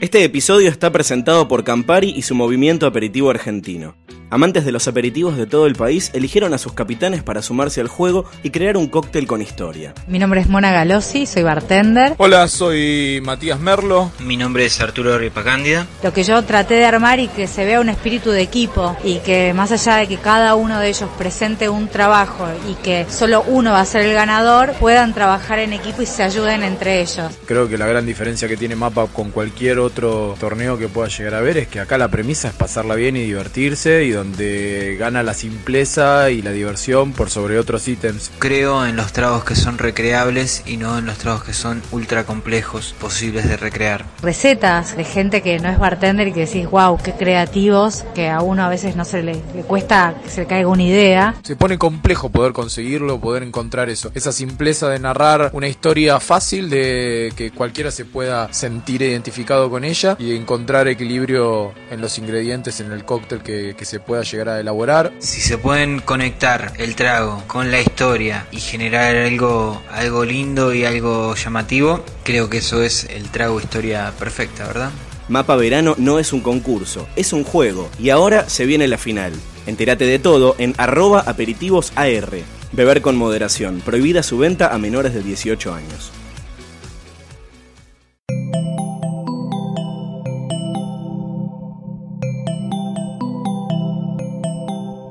Este episodio está presentado por Campari y su movimiento aperitivo argentino. Amantes de los aperitivos de todo el país eligieron a sus capitanes para sumarse al juego y crear un cóctel con historia. Mi nombre es Mona Galossi, soy bartender. Hola, soy Matías Merlo. Mi nombre es Arturo Ripacándia. Lo que yo traté de armar y que se vea un espíritu de equipo y que más allá de que cada uno de ellos presente un trabajo y que solo uno va a ser el ganador, puedan trabajar en equipo y se ayuden entre ellos. Creo que la gran diferencia que tiene Mapa con cualquier otro torneo que pueda llegar a ver es que acá la premisa es pasarla bien y divertirse y donde gana la simpleza y la diversión por sobre otros ítems. Creo en los tragos que son recreables y no en los tragos que son ultra complejos, posibles de recrear. Recetas de gente que no es bartender y que decís, wow, qué creativos, que a uno a veces no se le, le cuesta que se le caiga una idea. Se pone complejo poder conseguirlo, poder encontrar eso. Esa simpleza de narrar una historia fácil de que cualquiera se pueda sentir identificado con ella y encontrar equilibrio en los ingredientes en el cóctel que, que se pueda llegar a elaborar. Si se pueden conectar el trago con la historia y generar algo, algo lindo y algo llamativo, creo que eso es el trago historia perfecta, ¿verdad? Mapa Verano no es un concurso, es un juego y ahora se viene la final. Entérate de todo en arroba aperitivosAR. Beber con moderación, prohibida su venta a menores de 18 años.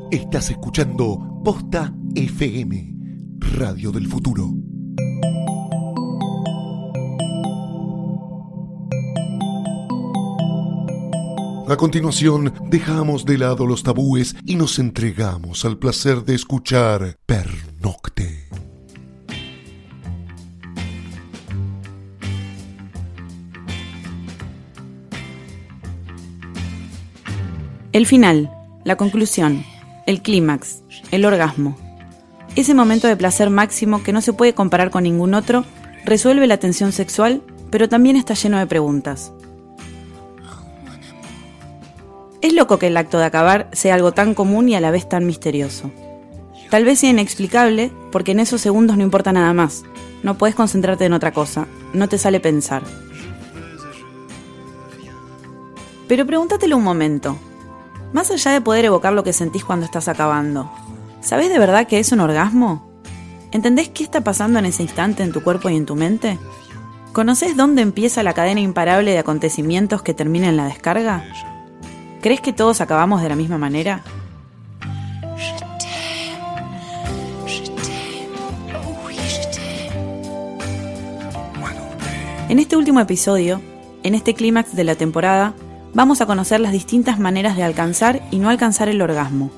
Estás escuchando Posta FM, Radio del Futuro. A continuación, dejamos de lado los tabúes y nos entregamos al placer de escuchar Pernocte. El final, la conclusión, el clímax, el orgasmo. Ese momento de placer máximo que no se puede comparar con ningún otro, resuelve la tensión sexual, pero también está lleno de preguntas. Es loco que el acto de acabar sea algo tan común y a la vez tan misterioso. Tal vez sea inexplicable porque en esos segundos no importa nada más. No puedes concentrarte en otra cosa, no te sale pensar. Pero pregúntatelo un momento. Más allá de poder evocar lo que sentís cuando estás acabando, ¿sabés de verdad que es un orgasmo? ¿Entendés qué está pasando en ese instante en tu cuerpo y en tu mente? ¿Conoces dónde empieza la cadena imparable de acontecimientos que termina en la descarga? ¿Crees que todos acabamos de la misma manera? En este último episodio, en este clímax de la temporada, vamos a conocer las distintas maneras de alcanzar y no alcanzar el orgasmo.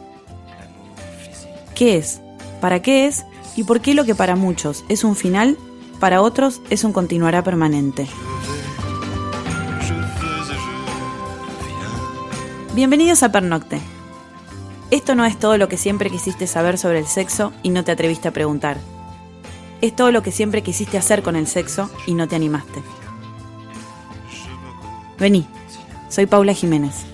¿Qué es? ¿Para qué es? ¿Y por qué lo que para muchos es un final, para otros es un continuará permanente? Bienvenidos a Pernocte. Esto no es todo lo que siempre quisiste saber sobre el sexo y no te atreviste a preguntar. Es todo lo que siempre quisiste hacer con el sexo y no te animaste. Vení, soy Paula Jiménez.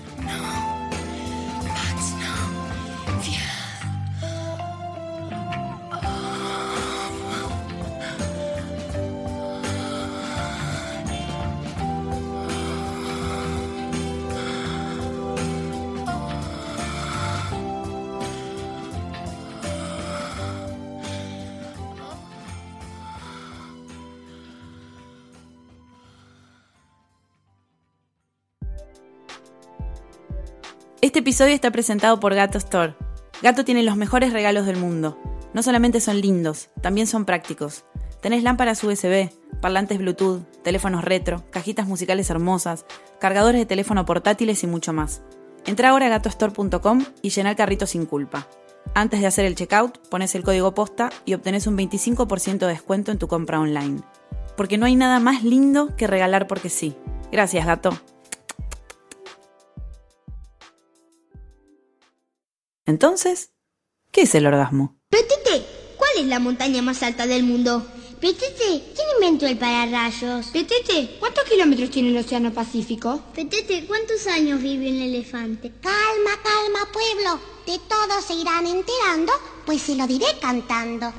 Episodio está presentado por Gato Store. Gato tiene los mejores regalos del mundo. No solamente son lindos, también son prácticos. Tenés lámparas USB, parlantes Bluetooth, teléfonos retro, cajitas musicales hermosas, cargadores de teléfono portátiles y mucho más. Entra ahora a gatostore.com y llena el carrito sin culpa. Antes de hacer el checkout, pones el código posta y obtenés un 25% de descuento en tu compra online. Porque no hay nada más lindo que regalar porque sí. Gracias, gato. Entonces, ¿qué es el orgasmo? Petete, ¿cuál es la montaña más alta del mundo? Petete, ¿quién inventó el pararrayos? Petete, ¿cuántos kilómetros tiene el Océano Pacífico? Petete, ¿cuántos años vive un elefante? Calma, calma, pueblo. De todo se irán enterando, pues se lo diré cantando.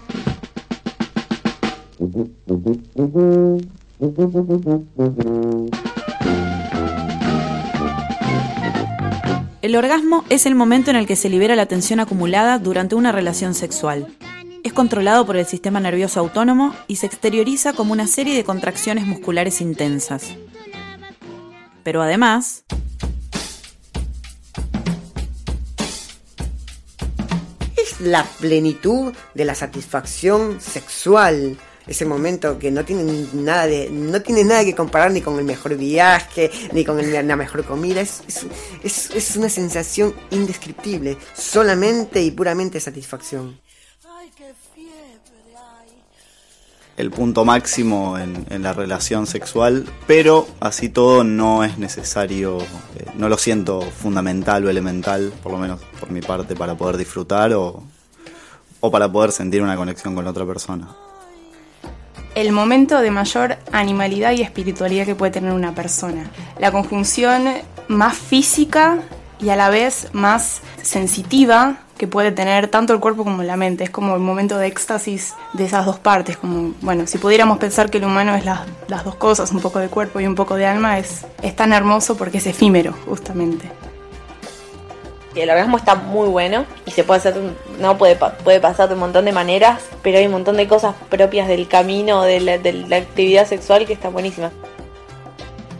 El orgasmo es el momento en el que se libera la tensión acumulada durante una relación sexual. Es controlado por el sistema nervioso autónomo y se exterioriza como una serie de contracciones musculares intensas. Pero además, es la plenitud de la satisfacción sexual. Ese momento que no tiene nada de, no tiene nada que comparar ni con el mejor viaje, ni con el- la mejor comida. Es, es, es- es una sensación indescriptible, solamente y puramente satisfacción. el punto máximo en, en la relación sexual, pero así todo no es necesario, eh, no lo siento fundamental o elemental, por lo menos por mi parte, para poder disfrutar o, o para poder sentir una conexión con la otra persona. El momento de mayor animalidad y espiritualidad que puede tener una persona. La conjunción más física y a la vez más sensitiva que puede tener tanto el cuerpo como la mente. Es como el momento de éxtasis de esas dos partes. Como, bueno, si pudiéramos pensar que el humano es las, las dos cosas, un poco de cuerpo y un poco de alma, es, es tan hermoso porque es efímero, justamente. El orgasmo está muy bueno y se puede hacer, no puede, puede pasar de un montón de maneras, pero hay un montón de cosas propias del camino, de la, actividad sexual que están buenísimas.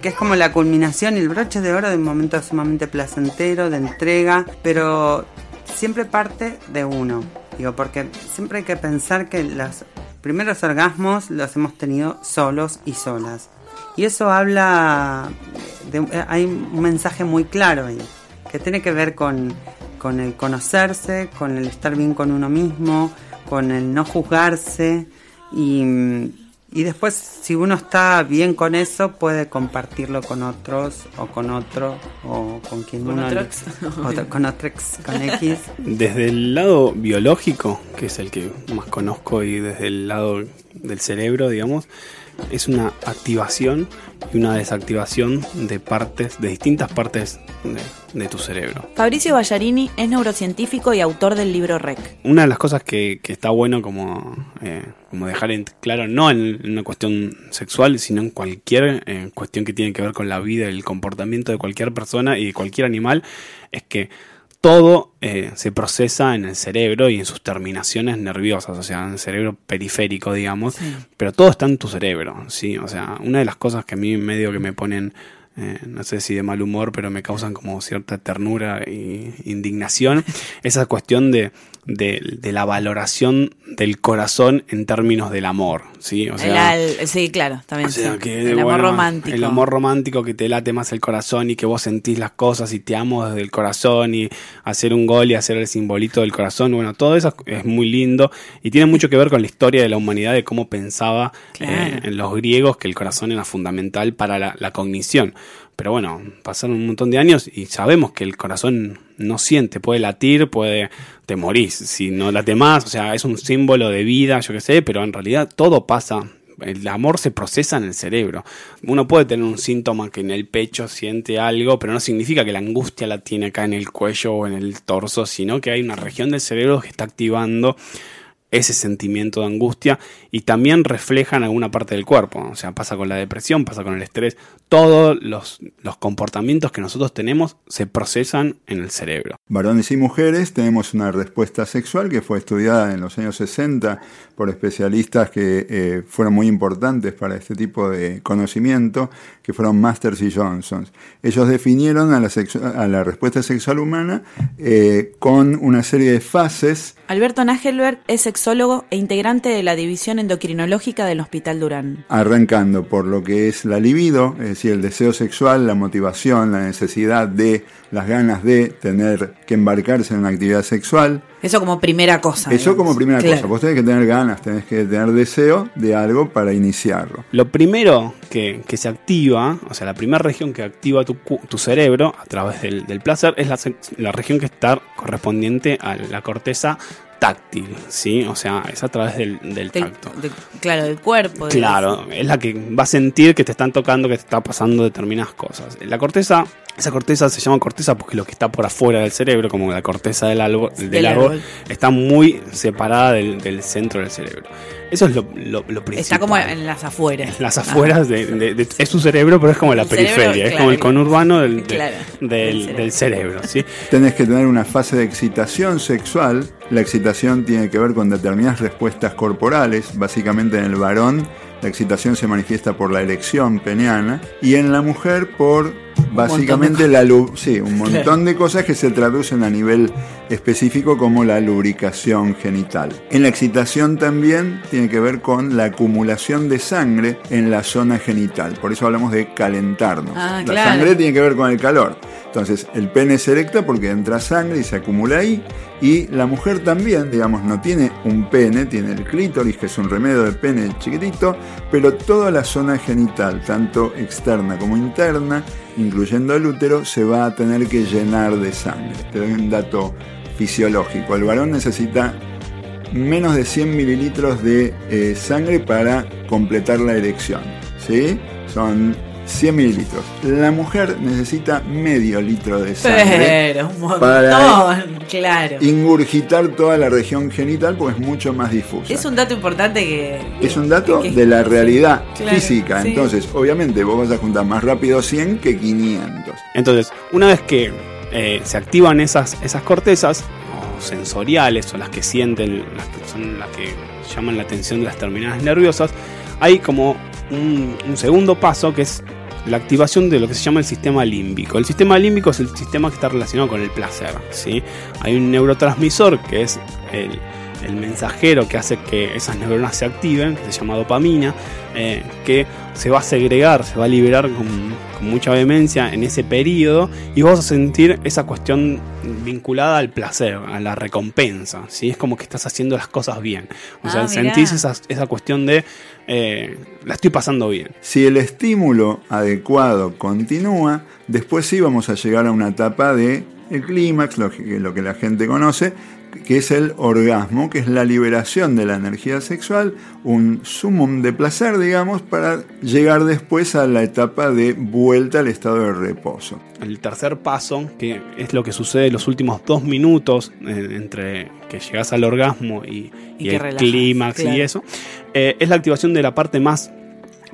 que es como la culminación y el broche de oro de un momento sumamente placentero, de entrega, pero siempre parte de uno. Digo, porque siempre hay que pensar que los primeros orgasmos los hemos tenido solos y solas. Y eso habla, de, hay un mensaje muy claro ahí, que tiene que ver con, con el conocerse, con el estar bien con uno mismo, con el no juzgarse y, y después si uno está bien con eso puede compartirlo con otros o con otro o con quien Con uno otro le- ex. otro- con otro ex, con X. Desde el lado biológico, que es el que más conozco, y desde el lado del cerebro, digamos, es una activación y una desactivación de partes, de distintas partes de, de tu cerebro. Fabricio Ballarini es neurocientífico y autor del libro REC. Una de las cosas que, que está bueno como, eh, como dejar en claro, no en, en una cuestión sexual, sino en cualquier eh, cuestión que tiene que ver con la vida y el comportamiento de cualquier persona y de cualquier animal, es que todo eh, se procesa en el cerebro y en sus terminaciones nerviosas, o sea, en el cerebro periférico, digamos, pero todo está en tu cerebro, ¿sí? O sea, una de las cosas que a mí medio que me ponen, eh, no sé si de mal humor, pero me causan como cierta ternura e indignación, esa cuestión de, de, de la valoración del corazón en términos del amor, ¿sí? O El sea, al- sí, claro, también. o sea, sí. que, el amor romántico. El amor romántico que te late más el corazón y que vos sentís las cosas y te amo desde el corazón y hacer un gol y hacer el simbolito del corazón. Bueno, todo eso es muy lindo y tiene mucho que ver con la historia de la humanidad, de cómo pensaba Claro. eh, en los griegos que el corazón era fundamental para la, la cognición. Pero bueno, pasaron un montón de años y sabemos que el corazón no siente, puede latir, puede te morís si no late más, o sea, es un símbolo de vida, yo qué sé, pero en realidad todo pasa el amor se procesa en el cerebro. Uno puede tener un síntoma que en el pecho siente algo, pero no significa que la angustia la tiene acá en el cuello o en el torso, sino que hay una región del cerebro que está activando ese sentimiento de angustia y también refleja en alguna parte del cuerpo. O sea, pasa con la depresión, pasa con el estrés. Todos los, los comportamientos que nosotros tenemos se procesan en el cerebro. Varones y mujeres tenemos una respuesta sexual que fue estudiada en los años 60 por especialistas que eh, fueron muy importantes para este tipo de conocimiento, que fueron Masters y Johnsons. Ellos definieron a la, sexu- a la respuesta sexual humana eh, con una serie de fases Alberto Nagelberg es sexólogo e integrante de la división endocrinológica del Hospital Durán. arrancando por lo que es la libido, es decir, el deseo sexual, la motivación, la necesidad de, las ganas de tener que embarcarse en una actividad sexual. Eso como primera cosa. Eso digamos. como primera Claro. cosa. Vos tenés que tener ganas, tenés que tener deseo de algo para iniciarlo. Lo primero que, que se activa, o sea, la primera región que activa tu, cerebro a través del, del placer es la, la región que está correspondiente a la corteza táctil, ¿sí? O sea, es a través del, del Del- tacto. de- claro, del cuerpo. Claro, es la que va a sentir que te están tocando, que te está pasando determinadas cosas. La corteza Esa corteza se llama corteza porque lo que está por afuera del cerebro, como la corteza del árbol, del Del árbol, árbol. está muy separada del, del centro del cerebro. Eso es lo, lo, lo principal. Está como en las afueras. las afueras de, de- de- es su cerebro, pero es como la El cerebro, periferia, es claro, como el conurbano del, de- claro, del, del cerebro, ¿sí? Tenés que tener una fase de excitación sexual. La excitación tiene que ver con determinadas respuestas corporales. Básicamente en el varón la excitación se manifiesta por la erección peniana y en la mujer por básicamente montón la sí, un montón de cosas que se traducen a nivel específico como la lubricación genital. En la excitación también tiene que ver con la acumulación de sangre en la zona genital. Por eso hablamos de calentarnos. Ah, la claro. sangre tiene que ver con el calor. Entonces, el pene se erecta porque entra sangre y se acumula ahí. Y la mujer también, digamos, no tiene un pene, tiene el clítoris, que es un remedio de pene chiquitito, pero toda la zona genital, tanto externa como interna, incluyendo el útero, se va a tener que llenar de sangre. Te doy un dato fisiológico. El varón necesita menos de 100 mililitros de eh, sangre para completar la erección. ¿Sí? Son 100 mililitros. La mujer necesita medio litro de sangre Pero un montón, para claro. ingurgitar toda la región genital porque es mucho más difusa. Es un dato importante que... Es un dato que- de la realidad Claro, física. sí. Entonces, obviamente, vos vas a juntar más rápido 100 que 500. Entonces, una vez que eh, se activan esas, esas cortezas o sensoriales o las que sienten, las que son las que llaman la atención de las terminales nerviosas, hay como un, un segundo paso que es la activación de lo que se llama el sistema límbico. El sistema límbico es el sistema que está relacionado con el placer. ¿sí? Hay un neurotransmisor que es el, el mensajero que hace que esas neuronas se activen, que se llama dopamina, eh, que se va a segregar, se va a liberar con, con mucha vehemencia en ese periodo y vos vas a sentir esa cuestión vinculada al placer, a la recompensa. ¿sí? Es como que estás haciendo las cosas bien. O Ah, sea, mirá. sentís esa, esa cuestión de eh, la estoy pasando bien. Si el estímulo adecuado continúa, después sí vamos a llegar a una etapa de el clímax, lo que, lo que la gente conoce, que es el orgasmo, que es la liberación de la energía sexual, un sumum de placer, digamos, para llegar después a la etapa de vuelta al estado de reposo. El tercer paso, que es lo que sucede en los últimos dos minutos eh, entre que llegas al orgasmo y, Y y que el clímax y eso, eh, es la activación de la parte más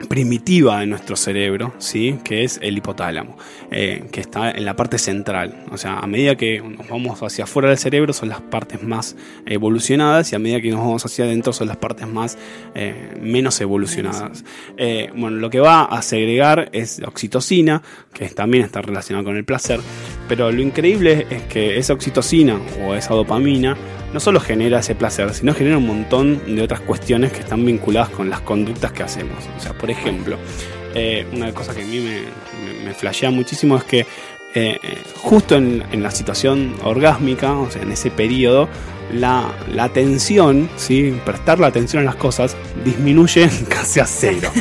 primitiva de nuestro cerebro, ¿sí? que es el hipotálamo, eh, que está en la parte central. O sea, a medida que nos vamos hacia afuera del cerebro son las partes más evolucionadas y a medida que nos vamos hacia adentro son las partes más eh, menos evolucionadas. Eh, bueno, lo que va a segregar es oxitocina, que también está relacionada con el placer, pero lo increíble es que esa oxitocina o esa dopamina no solo genera ese placer, sino genera un montón de otras cuestiones que están vinculadas con las conductas que hacemos. O sea, por ejemplo, eh, una cosa que a mí me, me, me flashea muchísimo es que eh, justo en, en la situación orgásmica, o sea, en ese periodo, la, la atención, ¿sí? prestar la atención a las cosas, disminuye casi a cero.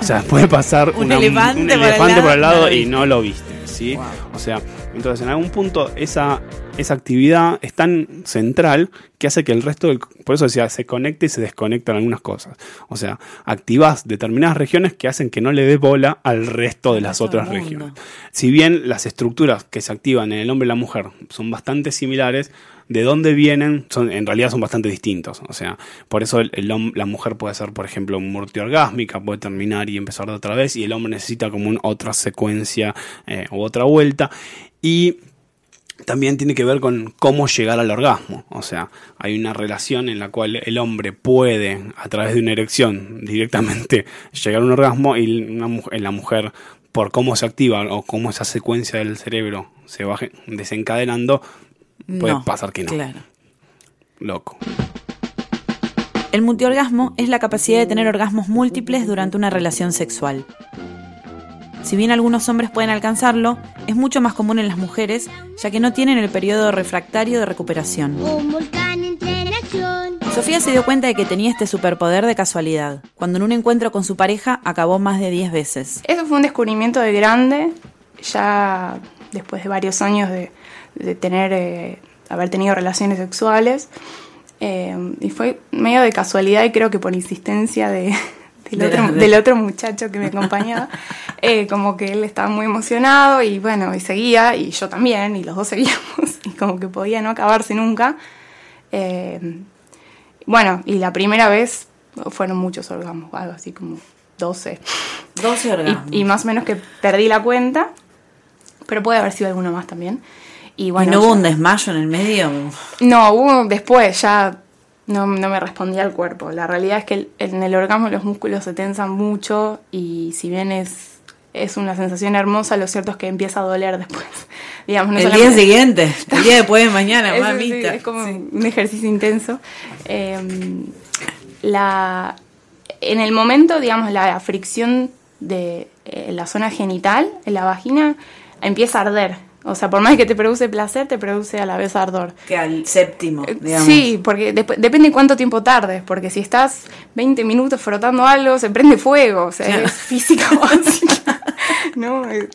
O sea, puede pasar Un una- elefante un por el lado, por el no lado lo y no lo viste. ¿sí? O sea, entonces en algún punto esa, esa actividad es tan central que hace que el resto del... Por eso decía, se conecta y se desconectan algunas cosas. O sea, activas determinadas regiones que hacen que no le dé bola al resto de las otras regiones. Si bien las estructuras que se activan en el hombre y la mujer son bastante similares, de dónde vienen, son, en realidad son bastante distintos. O sea, por eso el, la mujer puede ser, por ejemplo, multiorgásmica, puede terminar y empezar de otra vez, y el hombre necesita como un- otra secuencia eh, u otra vuelta. Y también tiene que ver con cómo llegar al orgasmo. O sea, hay una relación en la cual el hombre puede, a través de una erección, directamente llegar a un orgasmo y una la mujer, por cómo se activa o cómo esa secuencia del cerebro se va desencadenando, puede No, pasar que no. claro. Loco. El multiorgasmo es la capacidad de tener orgasmos múltiples durante una relación sexual. Si bien algunos hombres pueden alcanzarlo, es mucho más común en las mujeres, ya que no tienen el periodo refractario de recuperación. Sofía se dio cuenta de que tenía este superpoder de casualidad, cuando en un encuentro con su pareja acabó más de 10 veces. Eso fue un descubrimiento de grande, ya después de varios años de, de tener, eh, haber tenido relaciones sexuales. eh, y fue medio de casualidad y creo que por insistencia de, del, De otro, del otro muchacho que me acompañaba. Eh, como que él estaba muy emocionado y bueno, y seguía, y yo también, y los dos seguíamos, y como que podía no acabarse nunca. Eh, bueno, y la primera vez fueron muchos orgasmos, algo así como 12. 12 orgasmos. Y, y más o menos que perdí la cuenta, pero puede haber sido alguno más también. Y bueno, ¿Y no hubo ya- un desmayo en el medio? no, hubo después, ya no, no me respondía el cuerpo. La realidad es que el- en el orgasmo los músculos se tensan mucho y si bien es, es una sensación hermosa, lo cierto es que empieza a doler después. Digamos, no el día siguiente, el día después de mañana, sí, mamita. es como un ejercicio intenso. Eh, la, en el momento, digamos, la fricción de eh, la zona genital, en la vagina, empieza a arder. O sea, por más que te produce placer, te produce a la vez ardor. Que al séptimo, digamos. Sí, porque dep- depende cuánto tiempo tardes, porque si estás 20 minutos frotando algo, se prende fuego, o sea, Claro. es básica. ¿no? Eh,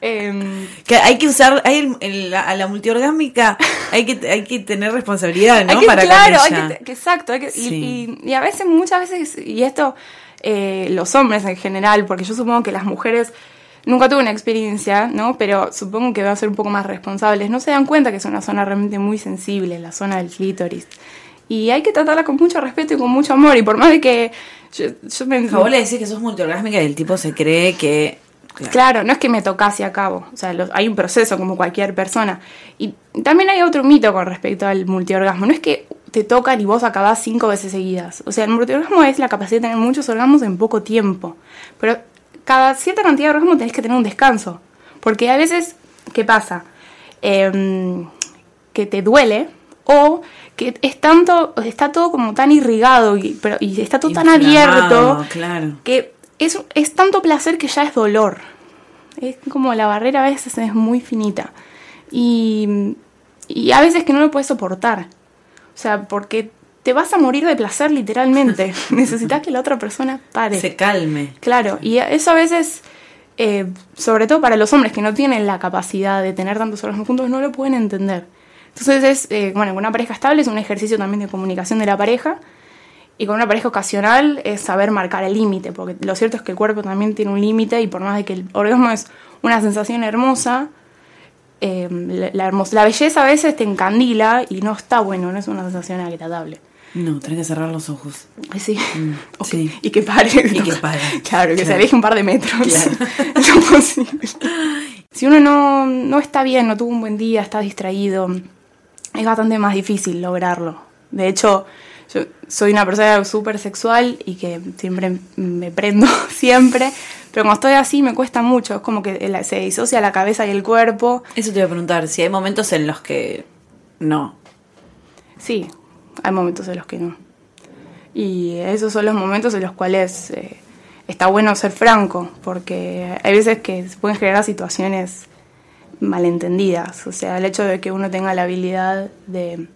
em, Que hay que usar, hay el- el- la- a la multiorgásmica hay que, hay que tener responsabilidad, ¿no? Hay que- Para claro, hay que, que- exacto. hay que- y- y, y a veces, muchas veces, y esto, eh, los hombres en general, porque yo supongo que las mujeres, nunca tuve una experiencia, ¿no? Pero supongo que van a ser un poco más responsables. No se dan cuenta que es una zona realmente muy sensible, la zona del clítoris. Y hay que tratarla con mucho respeto y con mucho amor. Y por más de que yo, yo me... Vos le decís que sos multiorgásmica y el tipo se cree que... Claro, no es que me tocase a cabo, o sea, los- hay un proceso como cualquier persona. Y también hay otro mito con respecto al multiorgasmo, no es que te tocan y vos acabás cinco veces seguidas. O sea, el multiorgasmo es la capacidad de tener muchos orgasmos en poco tiempo. Pero cada cierta cantidad de orgasmos tenés que tener un descanso. Porque a veces, ¿qué pasa? Em, que te duele o que es tanto, está todo como tan irrigado y, pero, y está todo tan abierto Claro. que es, es tanto placer que ya es dolor. Es como la barrera a veces es muy finita. Y, y a veces que no lo puedes soportar. O sea, porque te vas a morir de placer literalmente. Necesitas que la otra persona pare. Se calme. Claro, y eso a veces, eh, sobre todo para los hombres que no tienen la capacidad de tener tantos orgasmos juntos, no lo pueden entender. Entonces es, eh, bueno, con una pareja estable es un ejercicio también de comunicación de la pareja. Y con una pareja ocasional es saber marcar el límite, porque lo cierto es que el cuerpo también tiene un límite y por más de que el orgasmo es una sensación hermosa, eh, la, la hermos- la belleza a veces te encandila y no está bueno, no es una sensación agradable. No, tenés que cerrar los ojos. Sí. Ok. Y que pare. Y que pare. Claro, que se aleje un par de metros. Claro. Es lo posible. Si uno no, no está bien, no tuvo un buen día, está distraído, es bastante más difícil lograrlo. De hecho, yo soy una persona súper sexual y que siempre me prendo, siempre. Pero cuando estoy así me cuesta mucho. Es como que se disocia la cabeza y el cuerpo. Eso te iba a preguntar, si hay momentos en los que no. Sí, hay momentos en los que no. Y esos son los momentos en los cuales eh, está bueno ser franco, porque hay veces que se pueden generar situaciones malentendidas. O sea, el hecho de que uno tenga la habilidad de,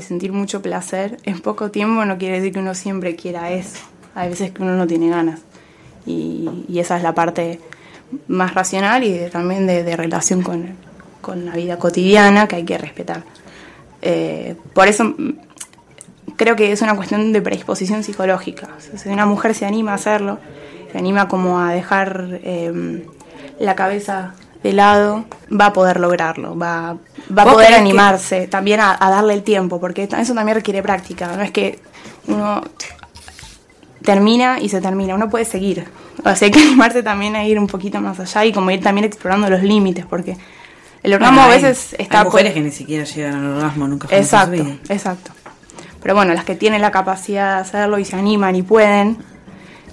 sentir mucho placer en poco tiempo no quiere decir que uno siempre quiera eso. Hay veces que uno no tiene ganas. Y, y esa es la parte más racional y de- también de, de relación con, con la vida cotidiana que hay que respetar. Eh, por eso mm, creo que es una cuestión de predisposición psicológica. O sea, si una mujer se anima a hacerlo, se anima como a dejar eh, la cabeza de lado, va a poder lograrlo, va, va a ¿Vos poder que- animarse también a, a darle el tiempo, porque eso también requiere práctica, no es que uno termina y se termina, uno puede seguir. O sea, hay que animarse también a ir un poquito más allá y como ir también explorando los límites, porque el orgasmo Bueno, a veces está... Hay mujeres que ni siquiera llegan al orgasmo nunca Exacto, exacto. Pero bueno, las que tienen la capacidad de hacerlo y se animan y pueden,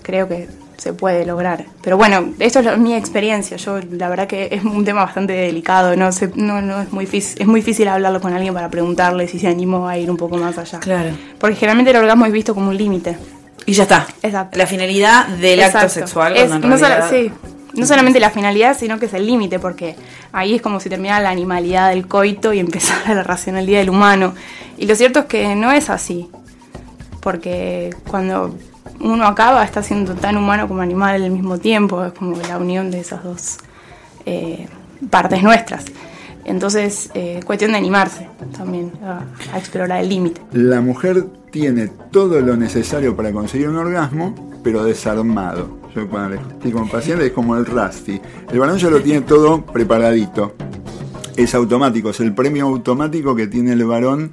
creo que se puede lograr. Pero bueno, esto es mi experiencia. Yo la verdad que es un tema bastante delicado, no sé, no, no es muy difícil, es muy difícil hablarlo con alguien para preguntarle si se animó a ir un poco más allá. Claro. Porque generalmente el orgasmo es visto como un límite. Y ya está. Exacto. La finalidad del acto sexual. Es- no, realidad- sí, no solamente la finalidad, sino que es el límite, porque ahí es como si terminara la animalidad del coito y empezara la racionalidad del humano. Y lo cierto es que no es así, porque cuando uno acaba está siendo tan humano como animal al mismo tiempo, es como la unión de esas dos eh, partes nuestras. Entonces, eh, cuestión de animarse también a, a explorar el límite. La mujer tiene todo lo necesario para conseguir un orgasmo, pero desarmado. Yo cuando le explico a un paciente es como el Rusty. El varón ya lo tiene todo preparadito. Es automático, es el premio automático que tiene el varón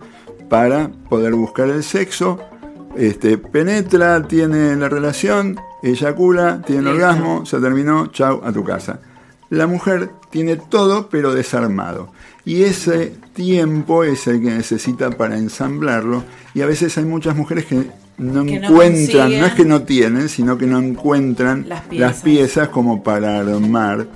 para poder buscar el sexo. Este, penetra, tiene la relación, eyacula, tiene el orgasmo, se terminó, chau, a tu casa. La mujer tiene todo pero desarmado. Y ese tiempo es el que necesita para ensamblarlo. Y a veces hay muchas mujeres que no encuentran, no es que no tienen, sino que no encuentran Las las piezas. piezas, como para armar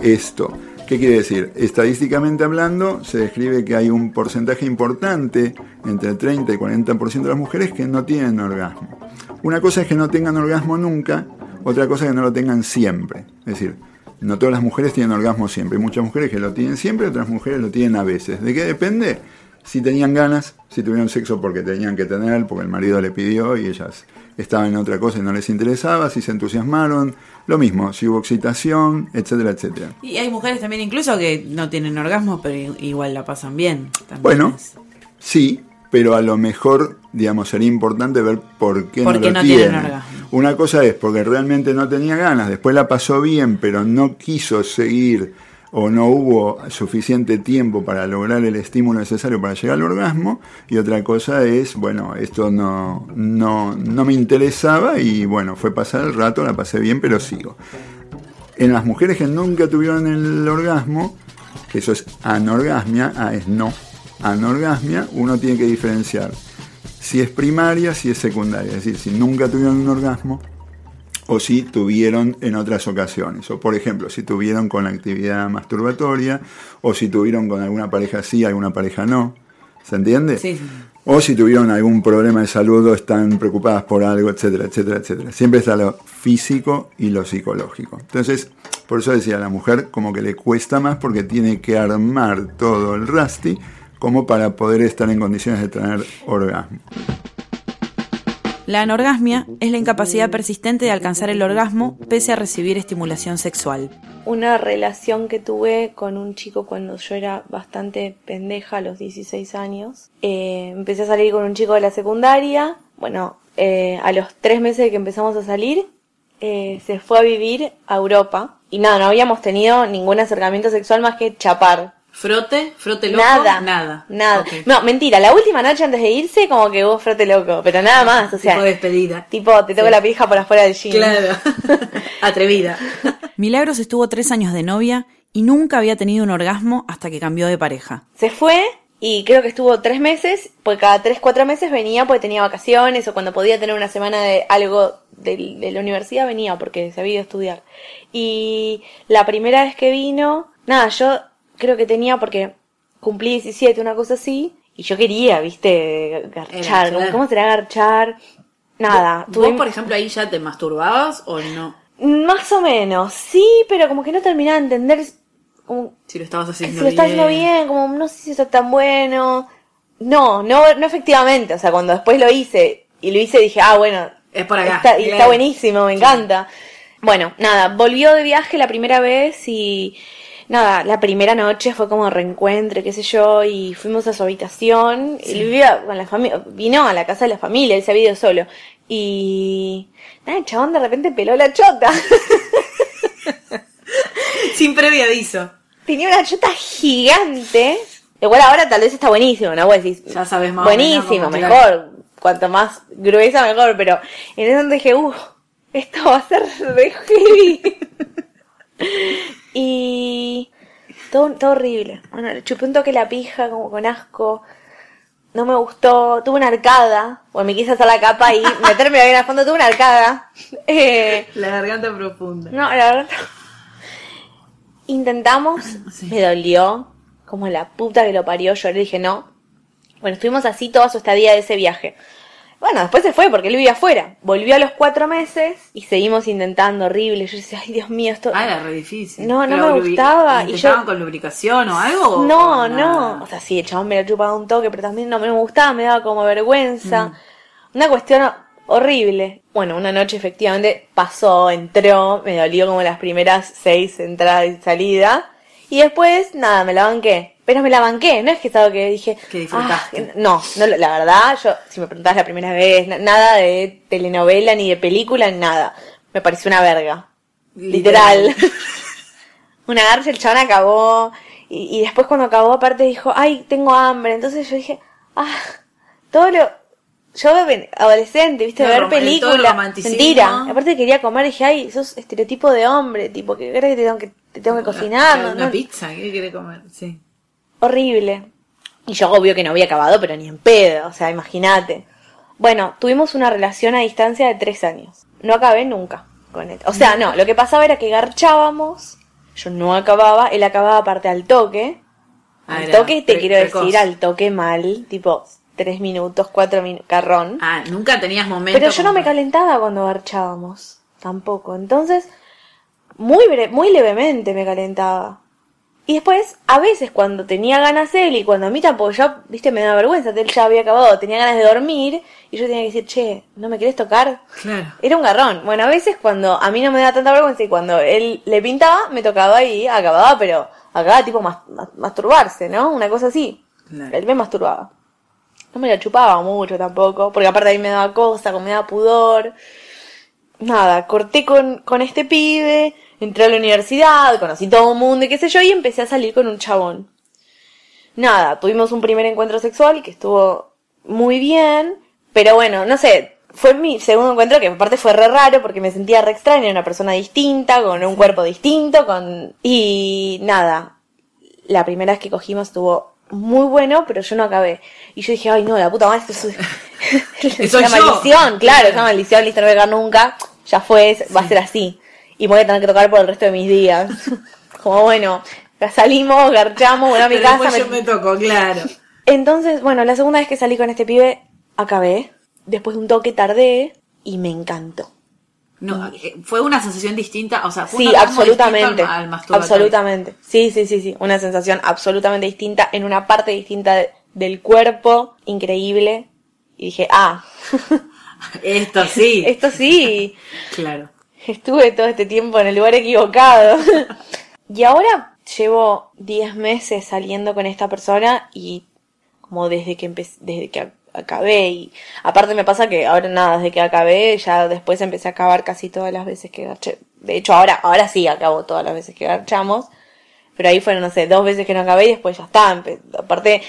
esto. ¿Qué quiere decir? Estadísticamente hablando, se describe que hay un porcentaje importante, entre el 30 y 40% de las mujeres, que no tienen orgasmo. Una cosa es que no tengan orgasmo nunca, otra cosa es que no lo tengan siempre. Es decir, no todas las mujeres tienen orgasmo siempre. Hay muchas mujeres que lo tienen siempre, otras mujeres lo tienen a veces. ¿De qué depende? Si tenían ganas, si tuvieron sexo porque tenían que tener, porque el marido le pidió y ellas estaban en otra cosa y no les interesaba, si se entusiasmaron, lo mismo, si hubo excitación, etcétera, etcétera. Y hay mujeres también incluso que no tienen orgasmo, pero igual la pasan bien. También Bueno, es- sí, pero a lo mejor, digamos, sería importante ver por qué ¿Por no lo no tienen tiene. orgasmo? Una cosa es porque realmente no tenía ganas, después la pasó bien, pero no quiso seguir o no hubo suficiente tiempo para lograr el estímulo necesario para llegar al orgasmo, y otra cosa es, bueno, esto no, no, no me interesaba y bueno, fue pasar el rato, la pasé bien, pero sigo. En las mujeres que nunca tuvieron el orgasmo, que eso es anorgasmia, A es no, anorgasmia, uno tiene que diferenciar si es primaria, si es secundaria, es decir, si nunca tuvieron un orgasmo o si tuvieron en otras ocasiones, o por ejemplo, si tuvieron con la actividad masturbatoria, o si tuvieron con alguna pareja sí, alguna pareja no, ¿se entiende? Sí. O si tuvieron algún problema de salud o están preocupadas por algo, etcétera, etcétera, etcétera. Siempre está lo físico y lo psicológico. Entonces, por eso decía, a la mujer como que le cuesta más porque tiene que armar todo el rusty como para poder estar en condiciones de tener orgasmo. La anorgasmia es la incapacidad persistente de alcanzar el orgasmo pese a recibir estimulación sexual. Una relación que tuve con un chico cuando yo era bastante pendeja, a los 16 años. Eh, empecé a salir con un chico de la secundaria. Bueno, eh, a los tres meses de que empezamos a salir, eh, se fue a vivir a Europa. Y nada, no habíamos tenido ningún acercamiento sexual más que chapar. ¿Frote? ¿Frote loco? Nada. Nada. Nada. No, mentira, la última noche antes de irse, como que hubo frote loco, pero nada más, o sea. Tipo despedida. Tipo, te toco Sí. la pija por afuera del jean. Claro. Atrevida. Milagros estuvo tres años de novia y nunca había tenido un orgasmo hasta que cambió de pareja. Se fue y creo que estuvo tres meses, porque cada tres, cuatro meses venía porque tenía vacaciones o cuando podía tener una semana de algo de, de la universidad venía porque se había ido a estudiar. Y la primera vez que vino, nada, yo creo que tenía porque cumplí 17, una cosa así, y yo quería, viste, garchar. Era, claro. ¿Cómo será garchar? Nada. ¿Vos, tuve- por ejemplo, ahí ya te masturbabas o no? Más o menos, sí, pero como que no terminaba de entender como Si lo estabas haciendo si lo está haciendo bien. como no sé si eso es tan bueno. No, no, no efectivamente. O sea, cuando después lo hice y lo hice dije, ah, bueno, Es por acá. está, y está buenísimo, me encanta. Bueno, nada, volvió de viaje la primera vez y nada, la primera noche fue como reencuentro, qué sé yo, y fuimos a su habitación. Sí. Él vivía con la familia, vino a la casa de la familia, él se había ido solo. Y nada, el chabón de repente peló la chota. Sin previo aviso. Tenía una chota gigante. Igual ahora tal vez está buenísimo, ¿no? Vos decís, Ya sabes más o menos buenísimo, mejor. Cuanto más gruesa, mejor. Pero en ese momento dije, uff, esto va a ser re heavy. y todo, todo horrible. Bueno, le chupé un toque la pija, como con asco. No me gustó. Tuve una arcada. Bueno, me quise hacer la capa y meterme bien a fondo. Tuve una arcada. Eh, La garganta profunda. no, la verdad. Intentamos, me dolió, como la puta que lo parió, yo le dije no. Bueno, estuvimos así toda su estadía de ese viaje. Bueno, después se fue porque él vivía afuera. Volvió a los cuatro meses y seguimos intentando horrible. Yo decía, ay Dios mío, esto... Ah, era re difícil. No, no Pero me gustaba. Y ¿Intentaban yo... con lubricación o algo? No, o no. O sea, sí, el chabón me lo chupaba un toque, pero también no me gustaba, me daba como vergüenza. Mm. Una cuestión horrible. Bueno, una noche efectivamente pasó, entró, me dolió como las primeras seis entradas y salida. Y después, nada, me la banqué. Pero me la banqué, no es que es algo que dije. Que disfrutaste. "Ah, no, no, la verdad, yo, si me preguntabas la primera vez, na- nada de telenovela ni de película, nada. me pareció una verga. Literal. una garcha, el chabón acabó. Y, y después cuando acabó, aparte dijo, ay, tengo hambre. Entonces yo dije, ah, todo lo... Yo adolescente, viste, Todo ver películas. Mentira. Aparte quería comer, dije, ay, sos estereotipo de hombre, tipo, que crees que te tengo que, te tengo que cocinar. Claro, no- una no- pizza, ¿qué quiere comer? Sí. Horrible. Y yo obvio que no había acabado, pero ni en pedo, o sea, imagínate. Bueno, tuvimos una relación a distancia de tres años. No acabé nunca con él. O sea, no, lo que pasaba era que garchábamos, yo no acababa, él acababa aparte al toque. Ah, al toque, te quiero precoz. decir, al toque mal, tipo tres minutos, cuatro minutos, carrón. Ah, nunca tenías momentos. Pero yo no me calentaba cuando garchábamos, tampoco. Entonces, muy, bre- muy levemente me calentaba. Y después, a veces cuando tenía ganas él y cuando a mí tampoco, yo, viste, me da vergüenza, él ya había acabado, tenía ganas de dormir y yo tenía que decir, che, ¿no me querés tocar? Claro. Era un garrón. Bueno, a veces cuando a mí no me da tanta vergüenza y cuando él le pintaba, me tocaba y acababa, pero acababa tipo mas- mas- masturbarse, ¿no? Una cosa así. Claro. Él me masturbaba. No me la chupaba mucho tampoco, porque aparte a mí me daba cosa, me daba pudor. Nada, corté con, con este pibe, entré a la universidad, conocí todo el mundo y qué sé yo, y empecé a salir con un chabón. Nada, tuvimos un primer encuentro sexual que estuvo muy bien, pero bueno, no sé, fue mi segundo encuentro que aparte fue re raro porque me sentía re extraña, una persona distinta, con un cuerpo distinto, con... Y nada, la primera vez que cogimos estuvo muy bueno, pero yo no acabé. Y yo dije, ay no, la puta madre, esto es, una maldición, claro, es una maldición, listo, no voy a nunca, ya fue, va a ser así. Y me voy a tener que tocar por el resto de mis días. Como bueno, salimos, garchamos, bueno a mi Pero casa. después yo me tocó, claro. Entonces, bueno, la segunda vez que salí con este pibe, acabé. Después de un toque tardé y me encantó. No, eh, fue una sensación distinta, o sea, fue Sí, un orgasmo absolutamente. al- al. Absolutamente. Sí, sí, sí, sí. Una sensación absolutamente distinta en una parte distinta de- del cuerpo. Increíble. Y dije, ah. Esto sí. Esto sí. Claro. Estuve todo este tiempo en el lugar equivocado. y ahora llevo 10 meses saliendo con esta persona y como desde que empecé, desde que ac- acabé y aparte me pasa que ahora nada, desde que acabé ya después empecé a acabar casi todas las veces que garché. De hecho ahora, ahora sí acabo todas las veces que garchamos. Pero ahí fueron, no sé, dos veces que no acabé y después ya está. Aparte,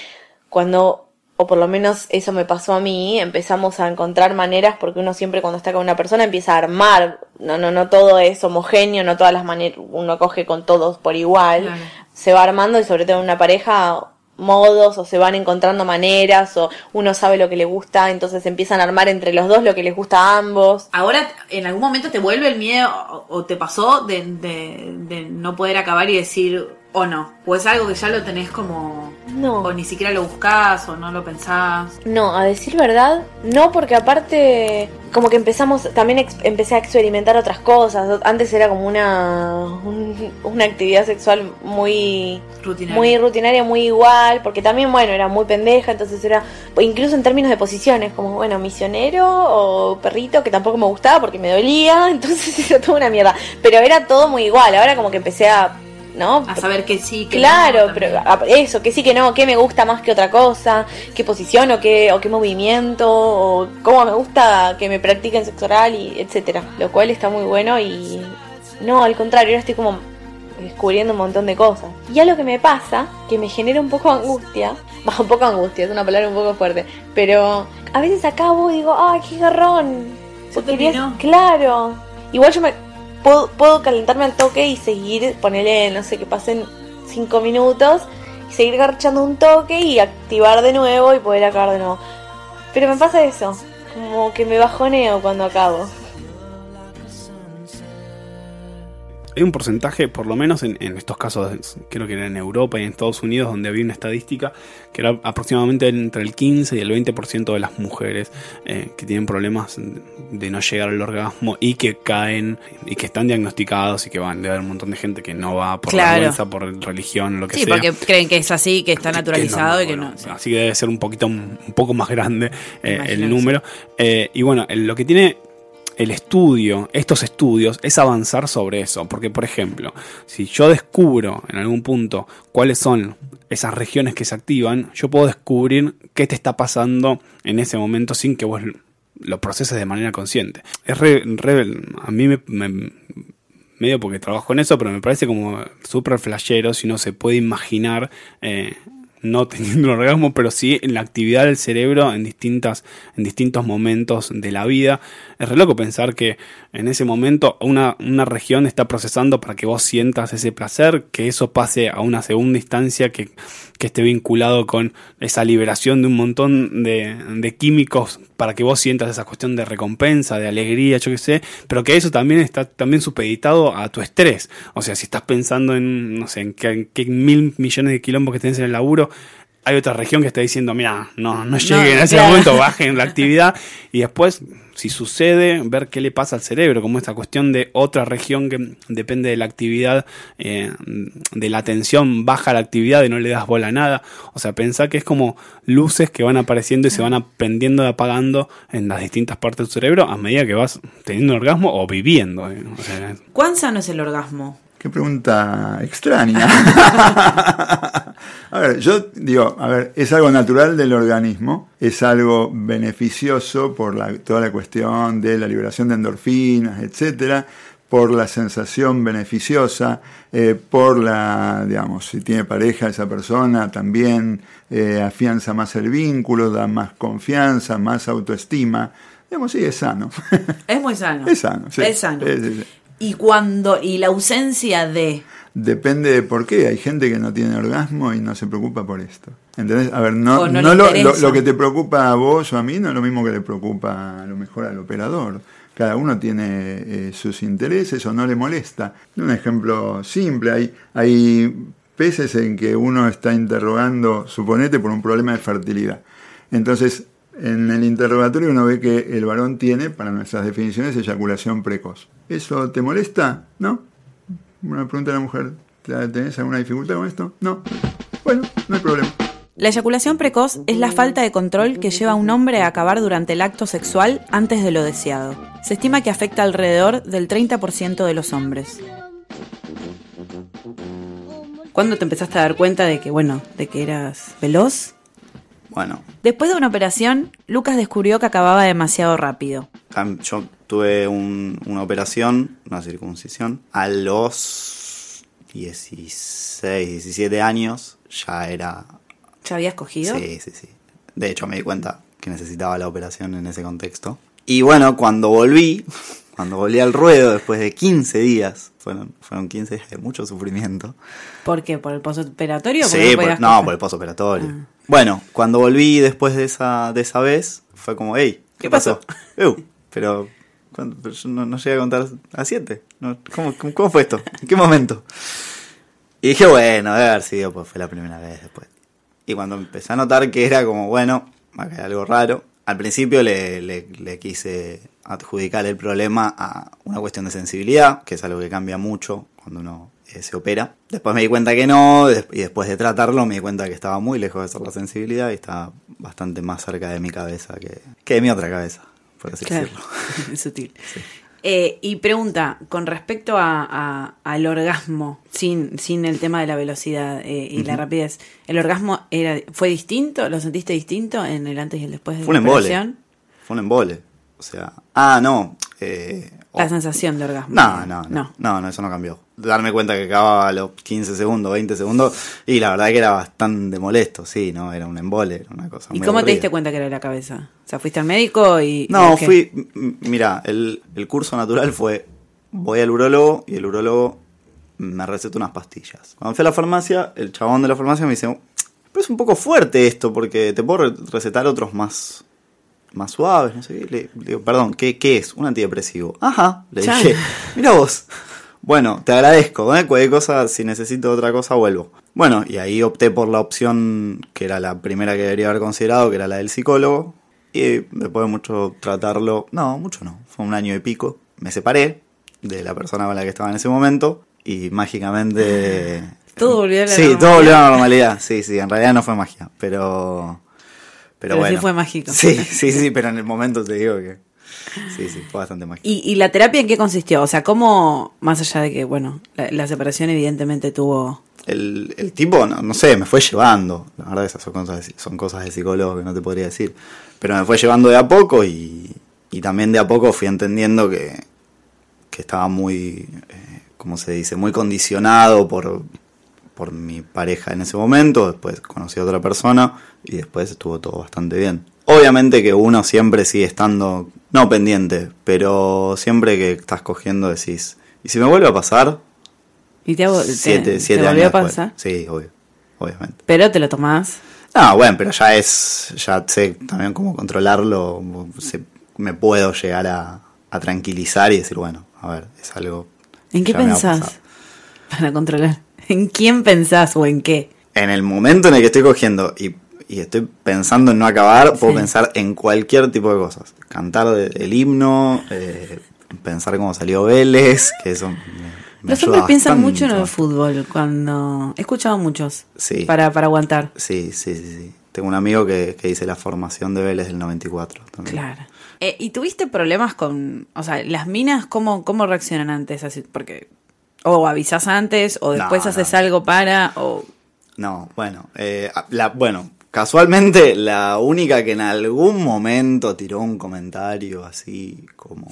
cuando, o por lo menos eso me pasó a mí, empezamos a encontrar maneras, porque uno siempre cuando está con una persona empieza a armar, no, no, no todo es homogéneo, no todas las maneras, uno coge con todos por igual, Claro. se va armando y sobre todo en una pareja modos o se van encontrando maneras o uno sabe lo que le gusta entonces empiezan a armar entre los dos lo que les gusta a ambos Ahora, ¿en algún momento te vuelve el miedo o, o te pasó de, de- de no poder acabar y decir o no? ¿O es algo que ya lo tenés como... No. O ni siquiera lo buscás o no lo pensás? No, a decir verdad, no, porque aparte, como que empezamos, también empecé a experimentar otras cosas. Antes era como una, un- una actividad sexual muy Rutinaria. muy rutinaria, muy igual, porque también, bueno, era muy pendeja, entonces era, incluso en términos de posiciones, como, bueno, misionero o perrito, que tampoco me gustaba porque me dolía, entonces era toda una mierda. Pero era todo muy igual, ahora como que empecé a, ¿no? A saber que sí, que Claro, no, pero a- eso, que sí, que no, qué me gusta más que otra cosa, qué posición o qué, o qué movimiento, o cómo me gusta que me practiquen sexo oral y etcétera. Lo cual está muy bueno y no, al contrario, ahora estoy como descubriendo un montón de cosas. Y algo que me pasa, que me genera un poco de angustia, va, un poco de angustia, es una palabra un poco fuerte, pero a veces acabo y digo, ay, qué garrón. Porque claro. Igual yo me puedo, puedo calentarme al toque y seguir, ponerle, no sé, que pasen cinco minutos y seguir garchando un toque y activar de nuevo y poder acabar de nuevo. Pero me pasa eso, como que me bajoneo cuando acabo. Hay un porcentaje, por lo menos en, en estos casos, creo que era en Europa y en Estados Unidos, donde había una estadística que era aproximadamente entre el 15 y el 20% de las mujeres eh, que tienen problemas de no llegar al orgasmo y que caen y que están diagnosticados y que van. Debe haber un montón de gente que no va por Claro. vergüenza, por religión, lo que Sí, sea. porque creen que es así, que está naturalizado y que no. Así que debe ser un poquito un, poco más grande eh, el número. Eh, y bueno, lo que tiene el estudio, estos estudios, es avanzar sobre eso. Porque, por ejemplo, si yo descubro en algún punto cuáles son esas regiones que se activan, yo puedo descubrir qué te está pasando en ese momento sin que vos lo proceses de manera consciente. Es re, a mí me, me- medio porque trabajo en eso, pero me parece como súper flashero si uno se puede imaginar eh, no teniendo un orgasmo, pero sí en la actividad del cerebro en distintas, en distintos momentos de la vida. Es re loco pensar que en ese momento una, una región está procesando para que vos sientas ese placer, que eso pase a una segunda instancia que, que esté vinculado con esa liberación de un montón de, químicos para que vos sientas esa cuestión de recompensa, de alegría, yo qué sé, pero que eso también está también supeditado a tu estrés. O sea, si estás pensando en, no sé, en qué, en qué mil millones de quilombos que tenés en el laburo, hay otra región que está diciendo, mira, no, no lleguen a ese claro. momento, bajen la actividad y después, si sucede, ver qué le pasa al cerebro, como esta cuestión de otra región que depende de la actividad, eh, de la atención, baja la actividad y no le das bola a nada. O sea, pensar que es como luces que van apareciendo y se van aprendiendo y apagando en las distintas partes del cerebro a medida que vas teniendo orgasmo o viviendo. eh. O sea, ¿Cuán sano es el orgasmo? Qué pregunta extraña. a ver, yo digo, a ver, es algo natural del organismo, es algo beneficioso por la- toda la cuestión de la liberación de endorfinas, etcétera, por la sensación beneficiosa, eh, por la, digamos, si tiene pareja esa persona, también eh, afianza más el vínculo, da más confianza, más autoestima. Digamos, sí, es sano. Es muy sano. es sano, sí. Es sano. Y cuando, y la ausencia de. Depende de por qué. Hay gente que no tiene orgasmo y no se preocupa por esto. ¿Entendés? A ver, no, no lo, lo- lo que te preocupa a vos o a mí no es lo mismo que le preocupa a lo mejor al operador. Cada uno tiene eh, sus intereses o no le molesta. Un ejemplo simple, hay, hay veces en que uno está interrogando, suponete, por un problema de fertilidad. Entonces, en el interrogatorio uno ve que el varón tiene, para nuestras definiciones, eyaculación precoz. ¿Eso te molesta? ¿No? Una pregunta a la mujer, ¿tenés alguna dificultad con esto? No. Bueno, no hay problema. La eyaculación precoz es la falta de control que lleva a un hombre a acabar durante el acto sexual antes de lo deseado. Se estima que afecta alrededor del 30% de los hombres. ¿Cuándo te empezaste a dar cuenta de que, bueno, de que eras veloz? Bueno, Después de una operación, Lucas descubrió que acababa demasiado rápido. yo tuve un- una operación, una circuncisión, a los 16, 17 años ya era... ¿Ya habías cogido? Sí, sí, sí. De hecho me di cuenta que necesitaba la operación en ese contexto. Y bueno, cuando volví, cuando volví al ruedo después de 15 días, fueron, fueron 15 días de mucho sufrimiento. ¿Por qué? ¿Por el postoperatorio? Sí, Porque por- no, por el postoperatorio. Bueno, cuando volví después de esa, de esa vez, fue como, hey, ¿qué, pasó? Pero, yo no, no llegué a contar a 7. ¿cómo, cómo, cómo fue esto? ¿En qué momento? Y dije, bueno, debe haber sido, pues fue la primera vez después. Y cuando empecé a notar que era como, bueno, acá algo raro, al principio le, le- le quise adjudicar el problema a una cuestión de sensibilidad, que es algo que cambia mucho cuando uno eh, se opera. Después me di cuenta que no, y después de tratarlo me di cuenta que estaba muy lejos de ser la sensibilidad y estaba bastante más cerca de mi cabeza que, que de mi otra cabeza, por así Claro. decirlo. Es sutil. Eh, y pregunta, con respecto a, a- al orgasmo, sin, sin el tema de la velocidad eh, y la rapidez, ¿el orgasmo era, fue distinto? ¿Lo sentiste distinto en el antes y el después de Fue un la embole. operación? Fue un embole. O sea, ah, no. Eh, La sensación de orgasmo. No, no, no, no, no, eso no cambió. Darme cuenta que acababa a los 15 segundos, 20 segundos, y la verdad que era bastante molesto, sí, ¿no? Era un embole, era una cosa ¿Y muy cómo te diste cuenta que era la cabeza? O sea, fuiste al médico y... No, y fui, mira, el, el curso natural fue, voy al urólogo y el urólogo me receta unas pastillas. Cuando fui a la farmacia, el chabón de la farmacia me dice, pero es un poco fuerte esto, porque te puedo re- recetar otros más, más suaves, no sé qué. Le, le digo, perdón, ¿qué, ¿qué es? Un antidepresivo. Ajá, le dije, mira vos. Bueno, te agradezco, ¿eh? Cualquier cosa, si necesito otra cosa, vuelvo. Bueno, y ahí opté por la opción que era la primera que debería haber considerado, que era la del psicólogo. Y después de mucho tratarlo, no, mucho no, fue un año y pico. Me separé de la persona con la que estaba en ese momento y mágicamente... Todo volvió a la Sí, normalidad. todo volvió a la normalidad. Sí, sí, en realidad no fue magia, pero... Pero, Pero sí bueno. fue mágico. Sí, sí, sí, pero en el momento te digo que... Sí, sí, fue bastante mágico. ¿Y, y la terapia en qué consistió? O sea, ¿cómo, más allá de que, bueno, la, la separación evidentemente tuvo... El, el tipo, no, no sé, me fue llevando. La verdad, esas son cosas, de- son cosas de psicólogo que no te podría decir. Pero me fue llevando de a poco y, y también de a poco fui entendiendo que, que estaba muy, eh, ¿cómo se dice? Muy condicionado por, por mi pareja en ese momento, después conocí a otra persona y después estuvo todo bastante bien. Obviamente que uno siempre sigue estando, no pendiente, pero siempre que estás cogiendo decís, ¿y si me vuelve a pasar? ¿Y te, te- siete, te siete volvió años a pasar? Sí, obvio, obviamente. Pero te lo tomás. No, bueno, pero ya es, ya sé también cómo controlarlo, sé- me puedo llegar a, a tranquilizar y decir, bueno, a ver, es algo... ¿En qué pensás? Para controlar. ¿En quién pensás o en qué? En el momento en el que estoy cogiendo y, y estoy pensando en no acabar, puedo Sí. pensar en cualquier tipo de cosas. Cantar el himno, eh, pensar cómo salió Vélez, que eso me, Los hombres piensan mucho en el fútbol cuando... He escuchado muchos. Sí. Para, para aguantar. Sí, sí, sí, sí. Tengo un amigo que, que dice la formación de Vélez del 94. También. Claro. Eh, ¿Y tuviste problemas con... O sea, las minas, ¿cómo, cómo reaccionan antes? Así, porque... O avisas antes, o después No, haces algo para, o... No, bueno, eh, la, bueno, casualmente la única que en algún momento tiró un comentario así como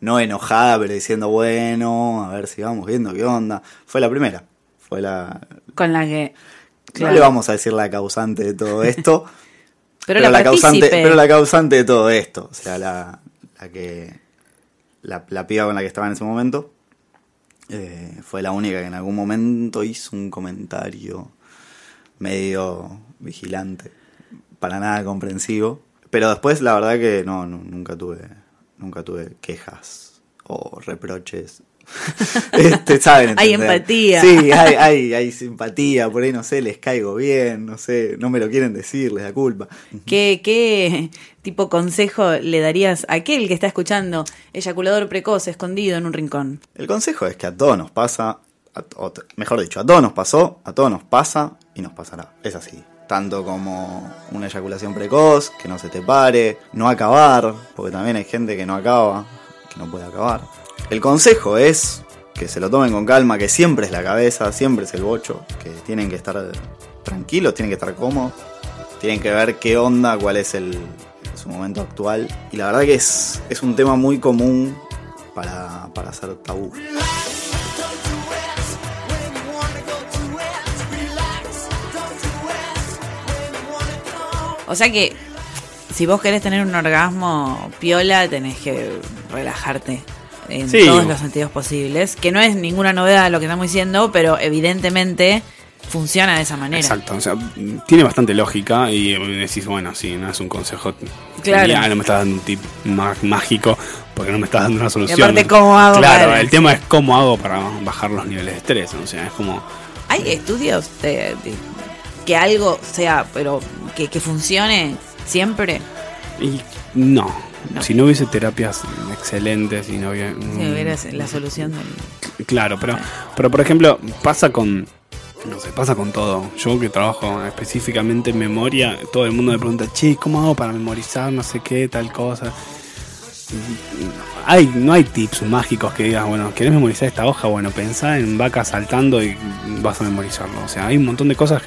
no enojada, pero diciendo bueno, a ver si vamos viendo qué onda, fue la primera. Fue la Con la que... no le vamos a decir la causante de todo esto, Pero la causante, pero la causante de todo esto, o sea, la, la que la, la piba con la que estaba en ese momento eh, fue la única que en algún momento hizo un comentario medio vigilante, para nada comprensivo. Pero después la verdad que no, nunca tuve nunca tuve quejas o reproches. este, saben Hay empatía. Sí, hay, hay, hay simpatía, por ahí no sé, les caigo bien, no sé, no me lo quieren decir, les da culpa. ¿Qué, ¿Qué tipo consejo le darías a aquel que está escuchando eyaculador precoz escondido en un rincón? El consejo es que a todos nos pasa, a- o mejor dicho, a todos nos pasó, a todos nos pasa y nos pasará. Es así. Tanto como una eyaculación precoz, que no se te pare, no acabar, porque también hay gente que no acaba, que no puede acabar. El consejo es que se lo tomen con calma, que siempre es la cabeza, siempre es el bocho, que tienen que estar tranquilos, tienen que estar cómodos, tienen que ver qué onda, cuál es el, su momento actual. Y la verdad que es, es un tema muy común para, para hacer tabú. O sea que si vos querés tener un orgasmo piola, tenés que relajarte en Sí. todos los sentidos posibles. Que no es ninguna novedad lo que estamos diciendo, pero evidentemente funciona de esa manera. Exacto, o sea, tiene bastante lógica y decís, bueno, sí, no es un consejo Claro. genial, no me estás dando un tip má- mágico porque no me estás dando una solución. aparte, ¿cómo hago Claro, para- el tema es cómo hago para bajar los niveles de estrés, o sea, es como... ¿Hay estudios de, de que algo sea, pero que, que funcione siempre? Y no, si no hubiese terapias excelentes y no hubiera... Si hubiera la solución del... Claro, pero, pero por ejemplo, pasa con. No sé, pasa con todo. Yo que trabajo específicamente en memoria, todo el mundo me pregunta, che, ¿cómo hago para memorizar no sé qué, tal cosa? Hay, no hay tips mágicos que digas, bueno, ¿querés memorizar esta hoja? Bueno, pensá en vaca saltando y vas a memorizarlo. O sea, hay un montón de cosas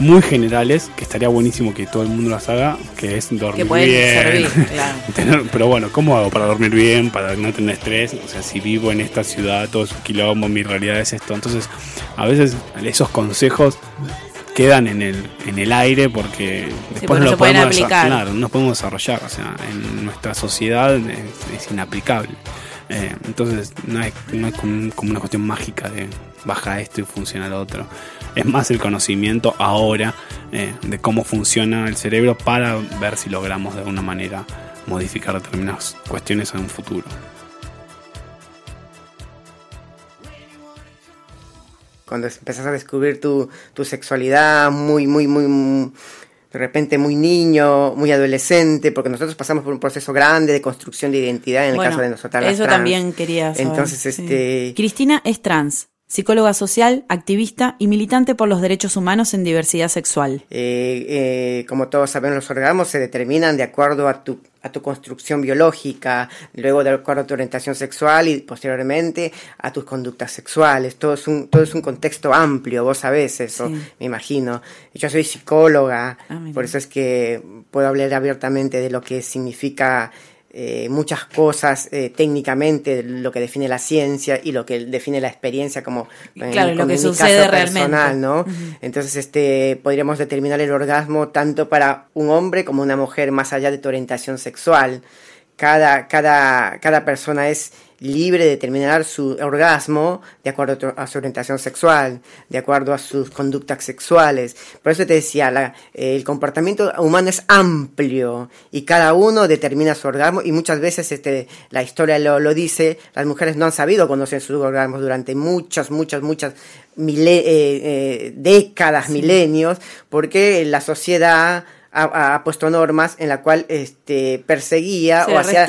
muy generales que estaría buenísimo que todo el mundo las haga, que es dormir Que bien. servir, claro. Tener- pero bueno, ¿cómo hago para dormir bien, para no tener estrés? O sea, si vivo en esta ciudad, todo es un quilombo, mi realidad es esto. Entonces, a veces esos consejos quedan en el, en el aire porque después porque no lo podemos aplicar. Claro, no podemos desarrollar. O sea, en nuestra sociedad es, es inaplicable. Eh, entonces, no hay, no hay como, como una cuestión mágica de baja esto y funciona lo otro. Es más el conocimiento ahora eh, de cómo funciona el cerebro para ver si logramos de alguna manera modificar determinadas cuestiones en un futuro. Cuando empezás a descubrir tu, tu sexualidad muy, muy, muy, muy- de repente muy niño, muy adolescente, porque nosotros pasamos por un proceso grande de construcción de identidad en el Bueno, caso de nosotras las Eso trans. también quería saber. Entonces, sí. este, Cristina es trans, psicóloga social, activista y militante por los derechos humanos en diversidad sexual. Eh, eh, como todos sabemos, los orgasmos se determinan de acuerdo a tu, a tu construcción biológica, luego de acuerdo a tu orientación sexual y posteriormente a tus conductas sexuales. Todo es un, todo es un contexto amplio, vos sabés eso, Sí. me imagino. Yo soy psicóloga, Ah, por eso es que puedo hablar abiertamente de lo que significa eh, muchas cosas eh, técnicamente, lo que define la ciencia y lo que define la experiencia como, en- Claro, lo que en mi sucede caso realmente. personal, ¿no? Entonces, este, podríamos determinar el orgasmo tanto para un hombre como una mujer, más allá de tu orientación sexual. Cada, cada, cada persona es libre de determinar su orgasmo de acuerdo a su orientación sexual, de acuerdo a sus conductas sexuales. Por eso te decía, la- el comportamiento humano es amplio y cada uno determina su orgasmo y muchas veces este, la historia lo, lo dice, las mujeres no han sabido conocer sus orgasmos durante muchas, muchas, muchas mile- eh, eh, décadas, milenios, porque la sociedad ha, ha puesto normas en la cual este, perseguía Se o hacía,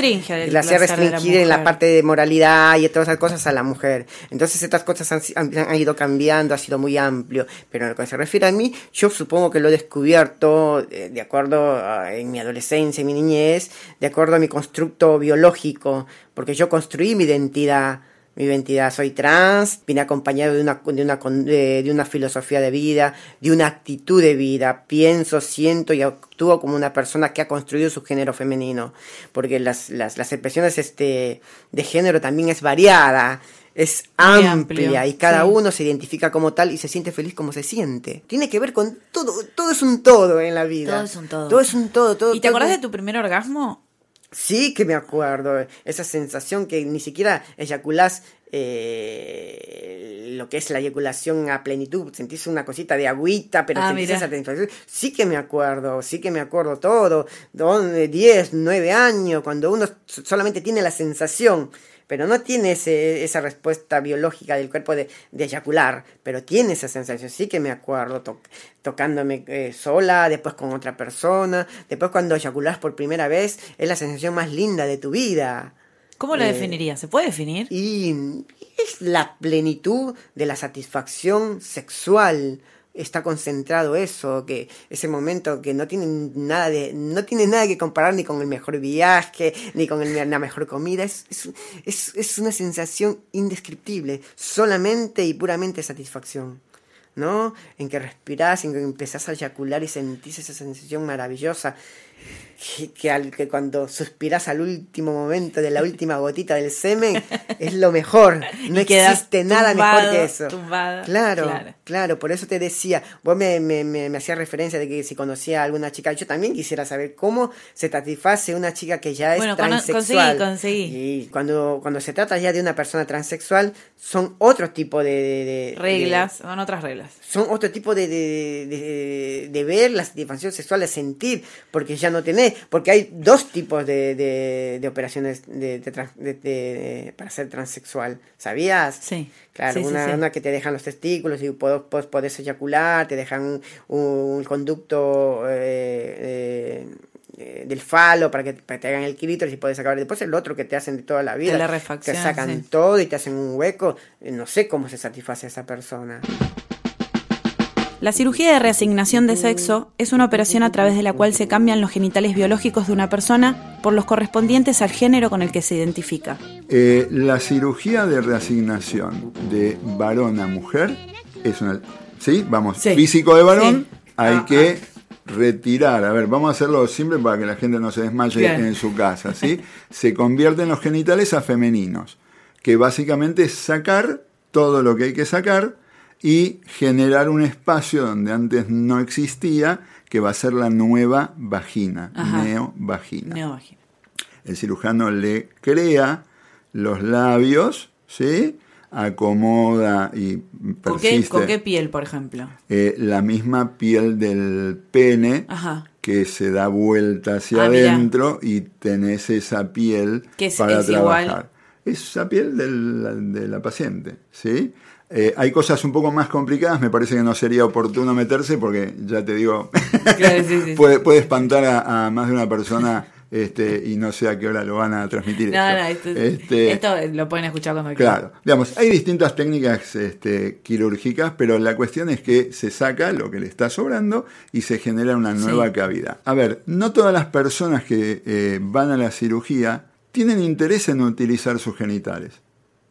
la hacía de la restringir en la parte de moralidad y todas esas cosas a la mujer. Entonces estas cosas han, han- han ido cambiando, ha sido muy amplio. Pero en lo que se refiere a mí, yo supongo que lo he descubierto eh, de acuerdo a- en mi adolescencia, en mi niñez, de acuerdo a mi constructo biológico, porque yo construí mi identidad. Mi identidad, soy trans, vine acompañado de una, de, una, de, de una filosofía de vida, de una actitud de vida. Pienso, siento y actúo como una persona que ha construido su género femenino. Porque las, las, las expresiones este, de género también es variada, es amplia y cada sí. uno se identifica como tal y se siente feliz como se siente. Tiene que ver con todo, todo es un todo en la vida. Todo es un todo. Todo es un todo. todo ¿Y te todo- acordás de tu primer orgasmo? Sí que me acuerdo, esa sensación que ni siquiera eyaculás eh, lo que es la eyaculación a plenitud, sentís una cosita de agüita, pero Ah, sentís esa satisfacción. Sí que me acuerdo, sí que me acuerdo todo, donde 10, 9 años, cuando uno solamente tiene la sensación, pero no tiene ese- esa respuesta biológica del cuerpo de, de eyacular, pero tiene esa sensación, sí que me acuerdo to- tocándome eh, sola, después con otra persona, después cuando eyaculás por primera vez, es la sensación más linda de tu vida. ¿Cómo lo Eh, definirías? ¿Se puede definir? Y es la plenitud de la satisfacción sexual. Está concentrado eso, que ese momento que no tiene nada de, no tiene nada que comparar ni con el mejor viaje, ni con el- la mejor comida. Es, es, es, una sensación indescriptible, solamente y puramente satisfacción. ¿No? En que respirás, en que empezás a eyacular y sentís esa sensación maravillosa. Que, que al- que cuando suspiras al último momento de la última gotita del semen es lo mejor. No existe nada mejor que eso. Claro, Claro. claro, por eso te decía, vos me, me, me, me hacías referencia de que si conocía a alguna chica, yo también quisiera saber cómo se satisface una chica que ya es Bueno, transexual. conseguí, conseguí. Y cuando, cuando se trata ya de una persona transexual, son otro tipo de... de- de- Reglas, son otras reglas. son otro tipo de, de, de- de ver la satisfacción sexual, de sentir, porque ya no tenés, porque hay dos tipos de, de, de operaciones de, de trans- de- de- para ser transexual, ¿sabías? Sí. Claro, Sí, una, sí. una que te dejan los testículos y pod- pod- podés eyacular, te dejan un, un conducto eh, eh, del falo para que, para que te hagan el clítoris y puedes sacar. Después el otro que te hacen de toda la vida, la refacción, sacan sí. todo y te hacen un hueco. No sé cómo se satisface a esa persona. La cirugía de reasignación de sexo es una operación a través de la cual se cambian los genitales biológicos de una persona por los correspondientes al género con el que se identifica. Eh, la cirugía de reasignación de varón a mujer es una. ¿Sí? Vamos, Sí. físico de varón, Sí. hay Ah, que retirar. A ver, vamos a hacerlo simple para que la gente no se desmaye Bien. en su casa. ¿sí? se convierten los genitales a femeninos, que básicamente es sacar todo lo que hay que sacar y generar un espacio donde antes no existía, que va a ser la nueva vagina, neovagina Neovagina. el cirujano le crea los labios, ¿sí? acomoda y ¿Con qué, persiste con qué piel, por ejemplo? eh, la misma piel del pene Ajá. que se da vuelta hacia Ah, mira. adentro y tenés esa piel Que es- para es trabajar. igual. Esa piel del- de la paciente, ¿sí? Eh, hay cosas un poco más complicadas, me parece que no sería oportuno meterse porque ya te digo, Claro, sí, sí. puede, puede espantar a, a más de una persona este, y no sé a qué hora lo van a transmitir. No, esto. no, esto, Este, esto lo pueden escuchar cuando quieran. Claro, digamos, hay distintas técnicas este, quirúrgicas, pero la cuestión es que se saca lo que le está sobrando y se genera una nueva Sí. cavidad. A ver, no todas las personas que eh, van a la cirugía tienen interés en utilizar sus genitales.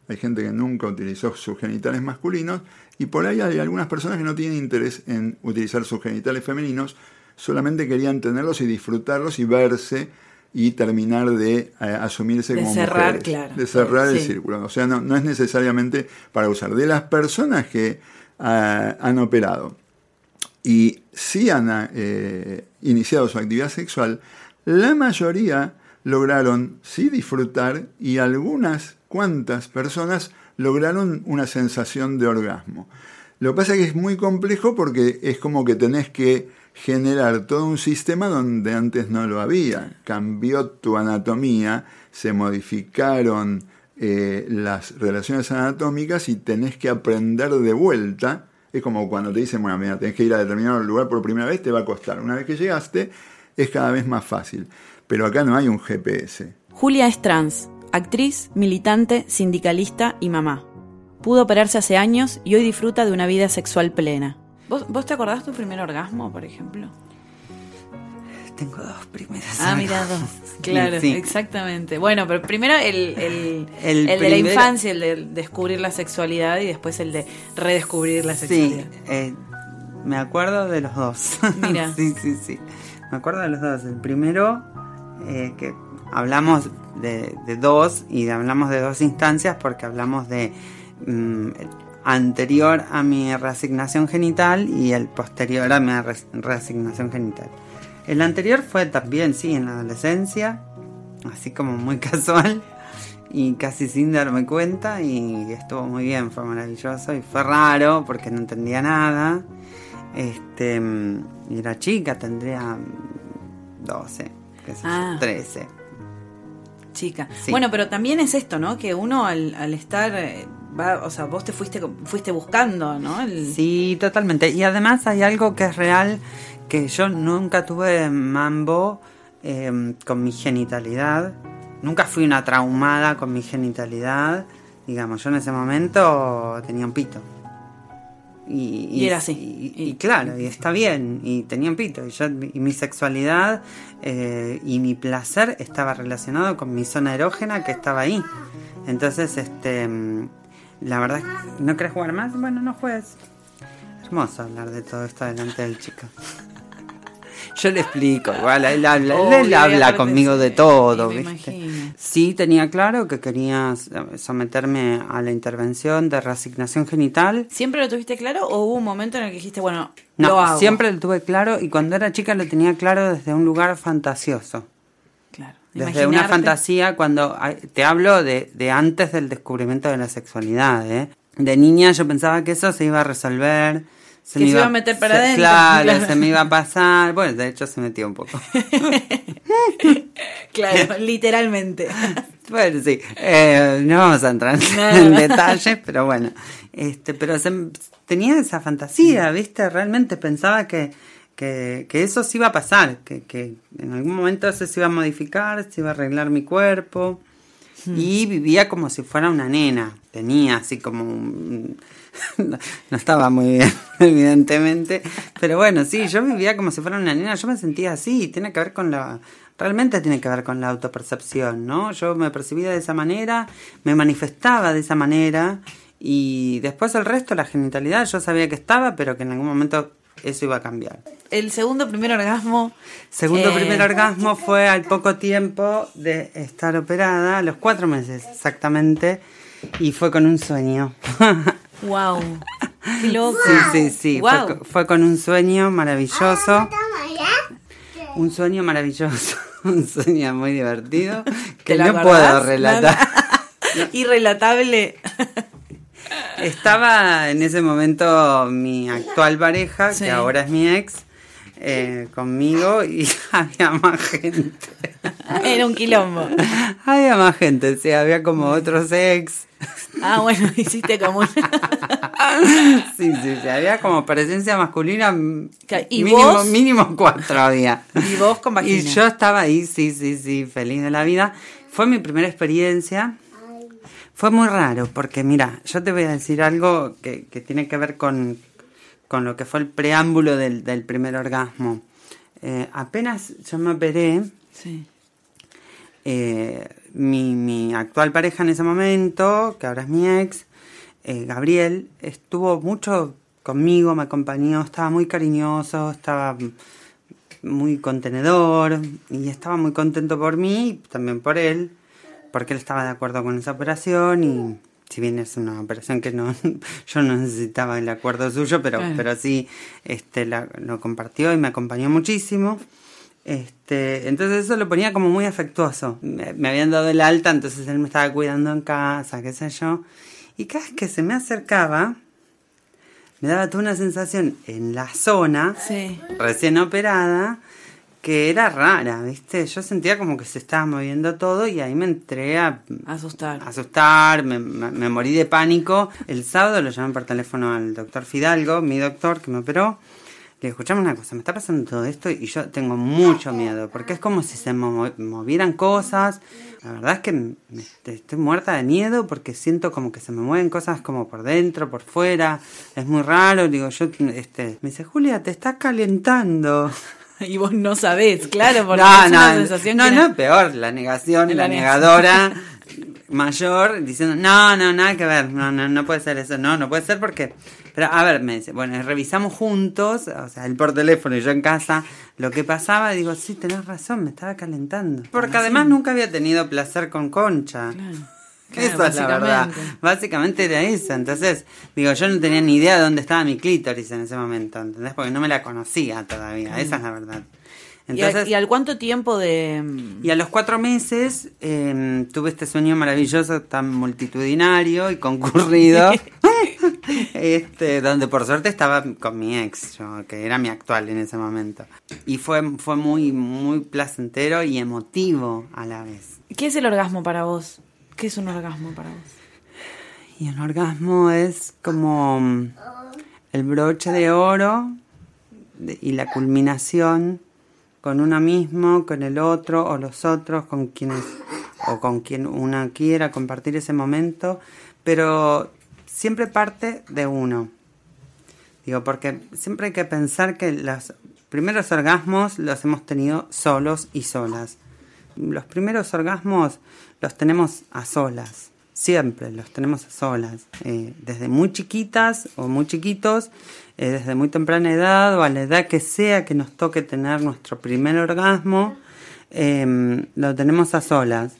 Hay gente que nunca utilizó sus genitales masculinos y por ahí hay algunas personas que no tienen interés en utilizar sus genitales femeninos, solamente querían tenerlos y disfrutarlos y verse y terminar de eh, asumirse De como cerrar, mujeres, claro. de cerrar el círculo. O sea, no, no es necesariamente para usar. De las personas que ah, han operado y sí han eh, iniciado su actividad sexual, la mayoría lograron sí disfrutar y algunas cuantas personas lograron una sensación de orgasmo. Lo que pasa es que es muy complejo porque es como que tenés que generar todo un sistema donde antes no lo había. Cambió tu anatomía, se modificaron eh, las relaciones anatómicas y tenés que aprender de vuelta. Es como cuando te dicen, bueno, mira, tenés que ir a determinado lugar por primera vez, te va a costar. Una vez que llegaste, es cada vez más fácil. Pero acá no hay un GPS. Julia es trans, actriz, militante, sindicalista y mamá. Pudo operarse hace años y hoy disfruta de una vida sexual plena. ¿Vos, vos te acordás tu primer orgasmo, por ejemplo? Tengo dos primeras. Ah, mira, dos. Claro, Sí. exactamente. Bueno, pero primero el, el, El el de la infancia, el de descubrir la sexualidad y después el de redescubrir la Sí, sexualidad. eh, me acuerdo de los dos. Mira. sí, sí, sí. Me acuerdo de los dos. El primero, eh, que hablamos de, de dos y hablamos de dos instancias porque hablamos de mm, anterior a mi reasignación genital y el posterior a mi reasignación genital. El anterior fue también, sí, en la adolescencia, así como muy casual y casi sin darme cuenta y estuvo muy bien, fue maravilloso y fue raro porque no entendía nada. Este, mm, y era chica, tendría mm, 12, qué sé yo, Ah. 13. Chica. Sí. Bueno, pero también es esto, ¿no? Que uno al, al estar, eh, va, o sea, vos te fuiste, fuiste buscando, ¿no? El- Sí, totalmente. Y además hay algo que es real, que yo nunca tuve mambo eh, con mi genitalidad. Nunca fui una traumada con mi genitalidad. Digamos, yo en ese momento tenía un pito. Y, Y era así. Y, y claro, y está bien. Y tenía un pito. Y, yo, y mi sexualidad eh, y mi placer estaba relacionado con mi zona erógena que estaba ahí. Entonces, este, la verdad, ¿no querés jugar más? Bueno, no juegues. Hermoso hablar de todo esto delante del chico. Yo le explico, igual él habla, él- y habla conmigo de todo, me ¿viste? Sí, tenía claro que quería someterme a la intervención de reasignación genital. ¿Siempre lo tuviste claro o hubo un momento en el que dijiste, bueno, No, lo hago? siempre lo tuve claro y cuando era chica lo tenía claro desde un lugar fantasioso. Claro. Desde una fantasía cuando te hablo de, de antes del descubrimiento de la sexualidad, ¿eh? De niña yo pensaba que eso se iba a resolver. Que se iba a meter para se- adentro, Claro, claro. se me iba a pasar. Bueno, de hecho se metió un poco. Claro, literalmente. Bueno, sí. Eh, no vamos a entrar en, No. en detalles, pero bueno. Este, pero se- tenía esa fantasía, ¿viste? Realmente pensaba que, que, que eso sí iba a pasar, que, que en algún momento eso se iba a modificar, se iba a arreglar mi cuerpo. Y vivía como si fuera una nena. Tenía así como un... No, no estaba muy bien, evidentemente. Pero bueno, sí, yo vivía como si fuera una nena. Yo me sentía así. Tiene que ver con la... Realmente tiene que ver con la autopercepción, ¿no? Yo me percibía de esa manera, me manifestaba de esa manera. Y después el resto, la genitalidad, yo sabía que estaba, pero que en algún momento eso iba a cambiar. El segundo primer orgasmo. Segundo eh, primer orgasmo fue al poco tiempo de estar operada, a los cuatro meses exactamente, y fue con un sueño. Wow. Qué loco. Sí, sí, sí. Guau. Fue, co- fue con un sueño maravilloso. Un sueño maravilloso. Un sueño muy divertido que ¿Te lo no puedo relatar. Irrelatable. Estaba en ese momento mi actual pareja, Sí. que ahora es mi ex, eh, conmigo y había más gente. Era un quilombo. Había más gente, sí, había como otros ex. Ah, bueno, hiciste como un... Sí, sí, sí, había como presencia masculina. ¿Y mínimo, vos? mínimo cuatro había. Y vos con vagina. Y yo estaba ahí, sí, sí, sí, feliz de la vida. Fue mi primera experiencia. Fue muy raro, porque mira, yo te voy a decir algo que, que tiene que ver con, con lo que fue el preámbulo del, del primer orgasmo. Eh, apenas yo me operé, Sí. Eh, mi, mi actual pareja en ese momento, que ahora es mi ex, eh, Gabriel, estuvo mucho conmigo, me acompañó, estaba muy cariñoso, estaba muy contenedor y estaba muy contento por mí y también por él, porque él estaba de acuerdo con esa operación y si bien es una operación que no yo no necesitaba el acuerdo suyo, pero, Claro. pero sí este, la- lo compartió y me acompañó muchísimo. Este, entonces eso lo ponía como muy afectuoso. Me, me habían dado el alta, entonces él me estaba cuidando en casa, qué sé yo. Y cada vez que se me acercaba, me daba toda una sensación en la zona, recién operada, que era rara, ¿viste? Yo sentía como que se estaba moviendo todo y ahí me entré a asustar. asustar, me, me- me morí de pánico. El sábado lo llamé por teléfono al doctor Fidalgo, mi doctor que me operó. Le dije, escuchame una cosa, me está pasando todo esto y yo tengo mucho miedo, porque es como si se mo- movieran cosas. La verdad es que me- estoy muerta de miedo porque siento como que se me mueven cosas como por dentro, por fuera. Es muy raro, digo, yo, este, me dice, Julia, te estás calentando. Y vos no sabés, claro, porque no, es no, una sensación no, que no, peor, la negación, La la, negadora mayor diciendo, no, no, nada que ver, no, no, no puede ser eso, no, no puede ser porque, pero a ver, me dice, bueno, revisamos juntos, o sea, él por teléfono y yo en casa, lo que pasaba, digo, sí, tenés razón, me estaba calentando. Porque además nunca había tenido placer con Concha. Claro, Eso es la verdad. básicamente. Era eso. Entonces, digo, yo no tenía ni idea de dónde estaba mi clítoris en ese momento, ¿entendés? Porque no me la conocía todavía, Claro. esa es la verdad. ¿Y, al, y al cuánto tiempo de...? Y a los cuatro meses eh, tuve este sueño maravilloso, tan multitudinario y concurrido, este, donde por suerte estaba con mi ex, yo, que era mi actual en ese momento. Y fue, fue muy, muy placentero y emotivo a la vez. ¿Qué es el orgasmo para vos? ¿Qué es un orgasmo para vos? Y el orgasmo es como mm, el broche de oro y la culminación con uno mismo, con el otro o los otros, con quienes o con quien una quiera compartir ese momento, pero siempre parte de uno. Digo, porque siempre hay que pensar que los primeros orgasmos los hemos tenido solos y solas. Los primeros orgasmos los tenemos a solas, siempre los tenemos a solas, eh, desde muy chiquitas o muy chiquitos, eh, desde muy temprana edad o a la edad que sea que nos toque tener nuestro primer orgasmo, eh, lo tenemos a solas.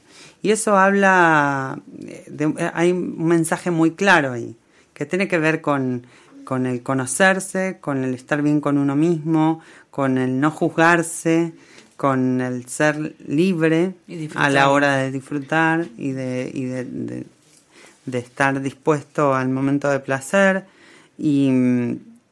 Y eso habla, eh, de, eh, hay un mensaje muy claro ahí, que tiene que ver con, con el conocerse, con el estar bien con uno mismo, con el no juzgarse, con el ser libre a la hora de disfrutar y de, y de, de- de estar dispuesto al momento de placer. Y,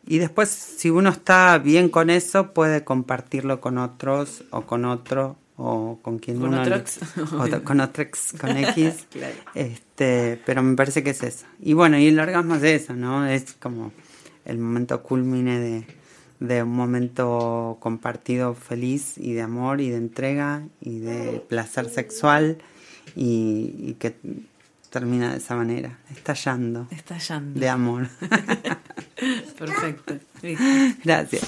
y después, si uno está bien con eso, puede compartirlo con otros o con otro o con quien Con uno otro le- o con otro ex, con X. Claro. Este, pero me parece que es eso. Y bueno, y el orgasmo es eso, ¿no? Es como el momento culmine de, de un momento compartido feliz y de amor y de entrega y de placer sexual y, y que termina de esa manera, estallando. Estallando. De amor. Perfecto. Gracias.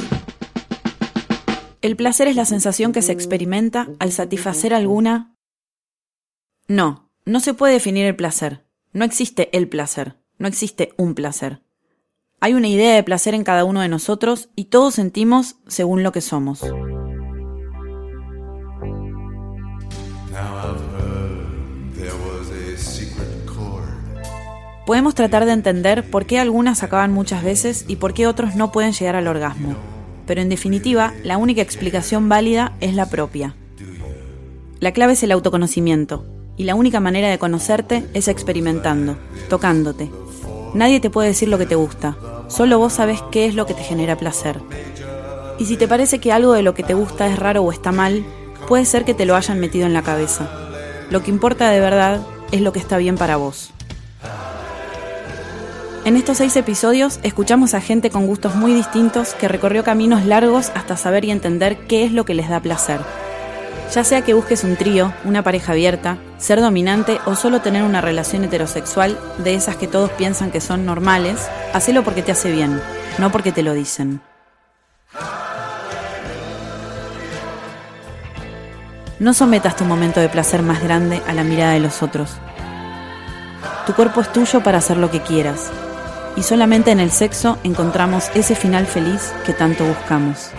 ¿El placer es la sensación que se experimenta al satisfacer alguna? No, no se puede definir el placer. No existe el placer. No existe un placer. Hay una idea de placer en cada uno de nosotros y todos sentimos según lo que somos. Podemos tratar de entender por qué algunas acaban muchas veces y por qué otros no pueden llegar al orgasmo. Pero en definitiva, la única explicación válida es la propia. La clave es el autoconocimiento, y la única manera de conocerte es experimentando, tocándote. Nadie te puede decir lo que te gusta, solo vos sabes qué es lo que te genera placer. Y si te parece que algo de lo que te gusta es raro o está mal, puede ser que te lo hayan metido en la cabeza. Lo que importa de verdad es lo que está bien para vos. En estos seis episodios escuchamos a gente con gustos muy distintos que recorrió caminos largos hasta saber y entender qué es lo que les da placer. Ya sea que busques un trío, una pareja abierta, ser dominante o solo tener una relación heterosexual de esas que todos piensan que son normales, hacelo porque te hace bien, no porque te lo dicen. No sometas tu momento de placer más grande a la mirada de los otros. Tu cuerpo es tuyo para hacer lo que quieras, y solamente en el sexo encontramos ese final feliz que tanto buscamos.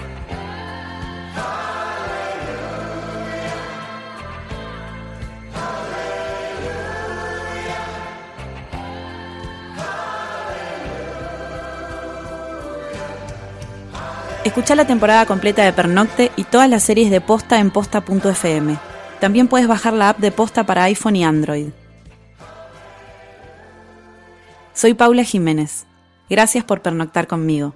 Escucha la temporada completa de Pernocte y todas las series de Posta en posta.fm. También puedes bajar la app de Posta para iPhone y Android. Soy Paula Jiménez. Gracias por pernoctar conmigo.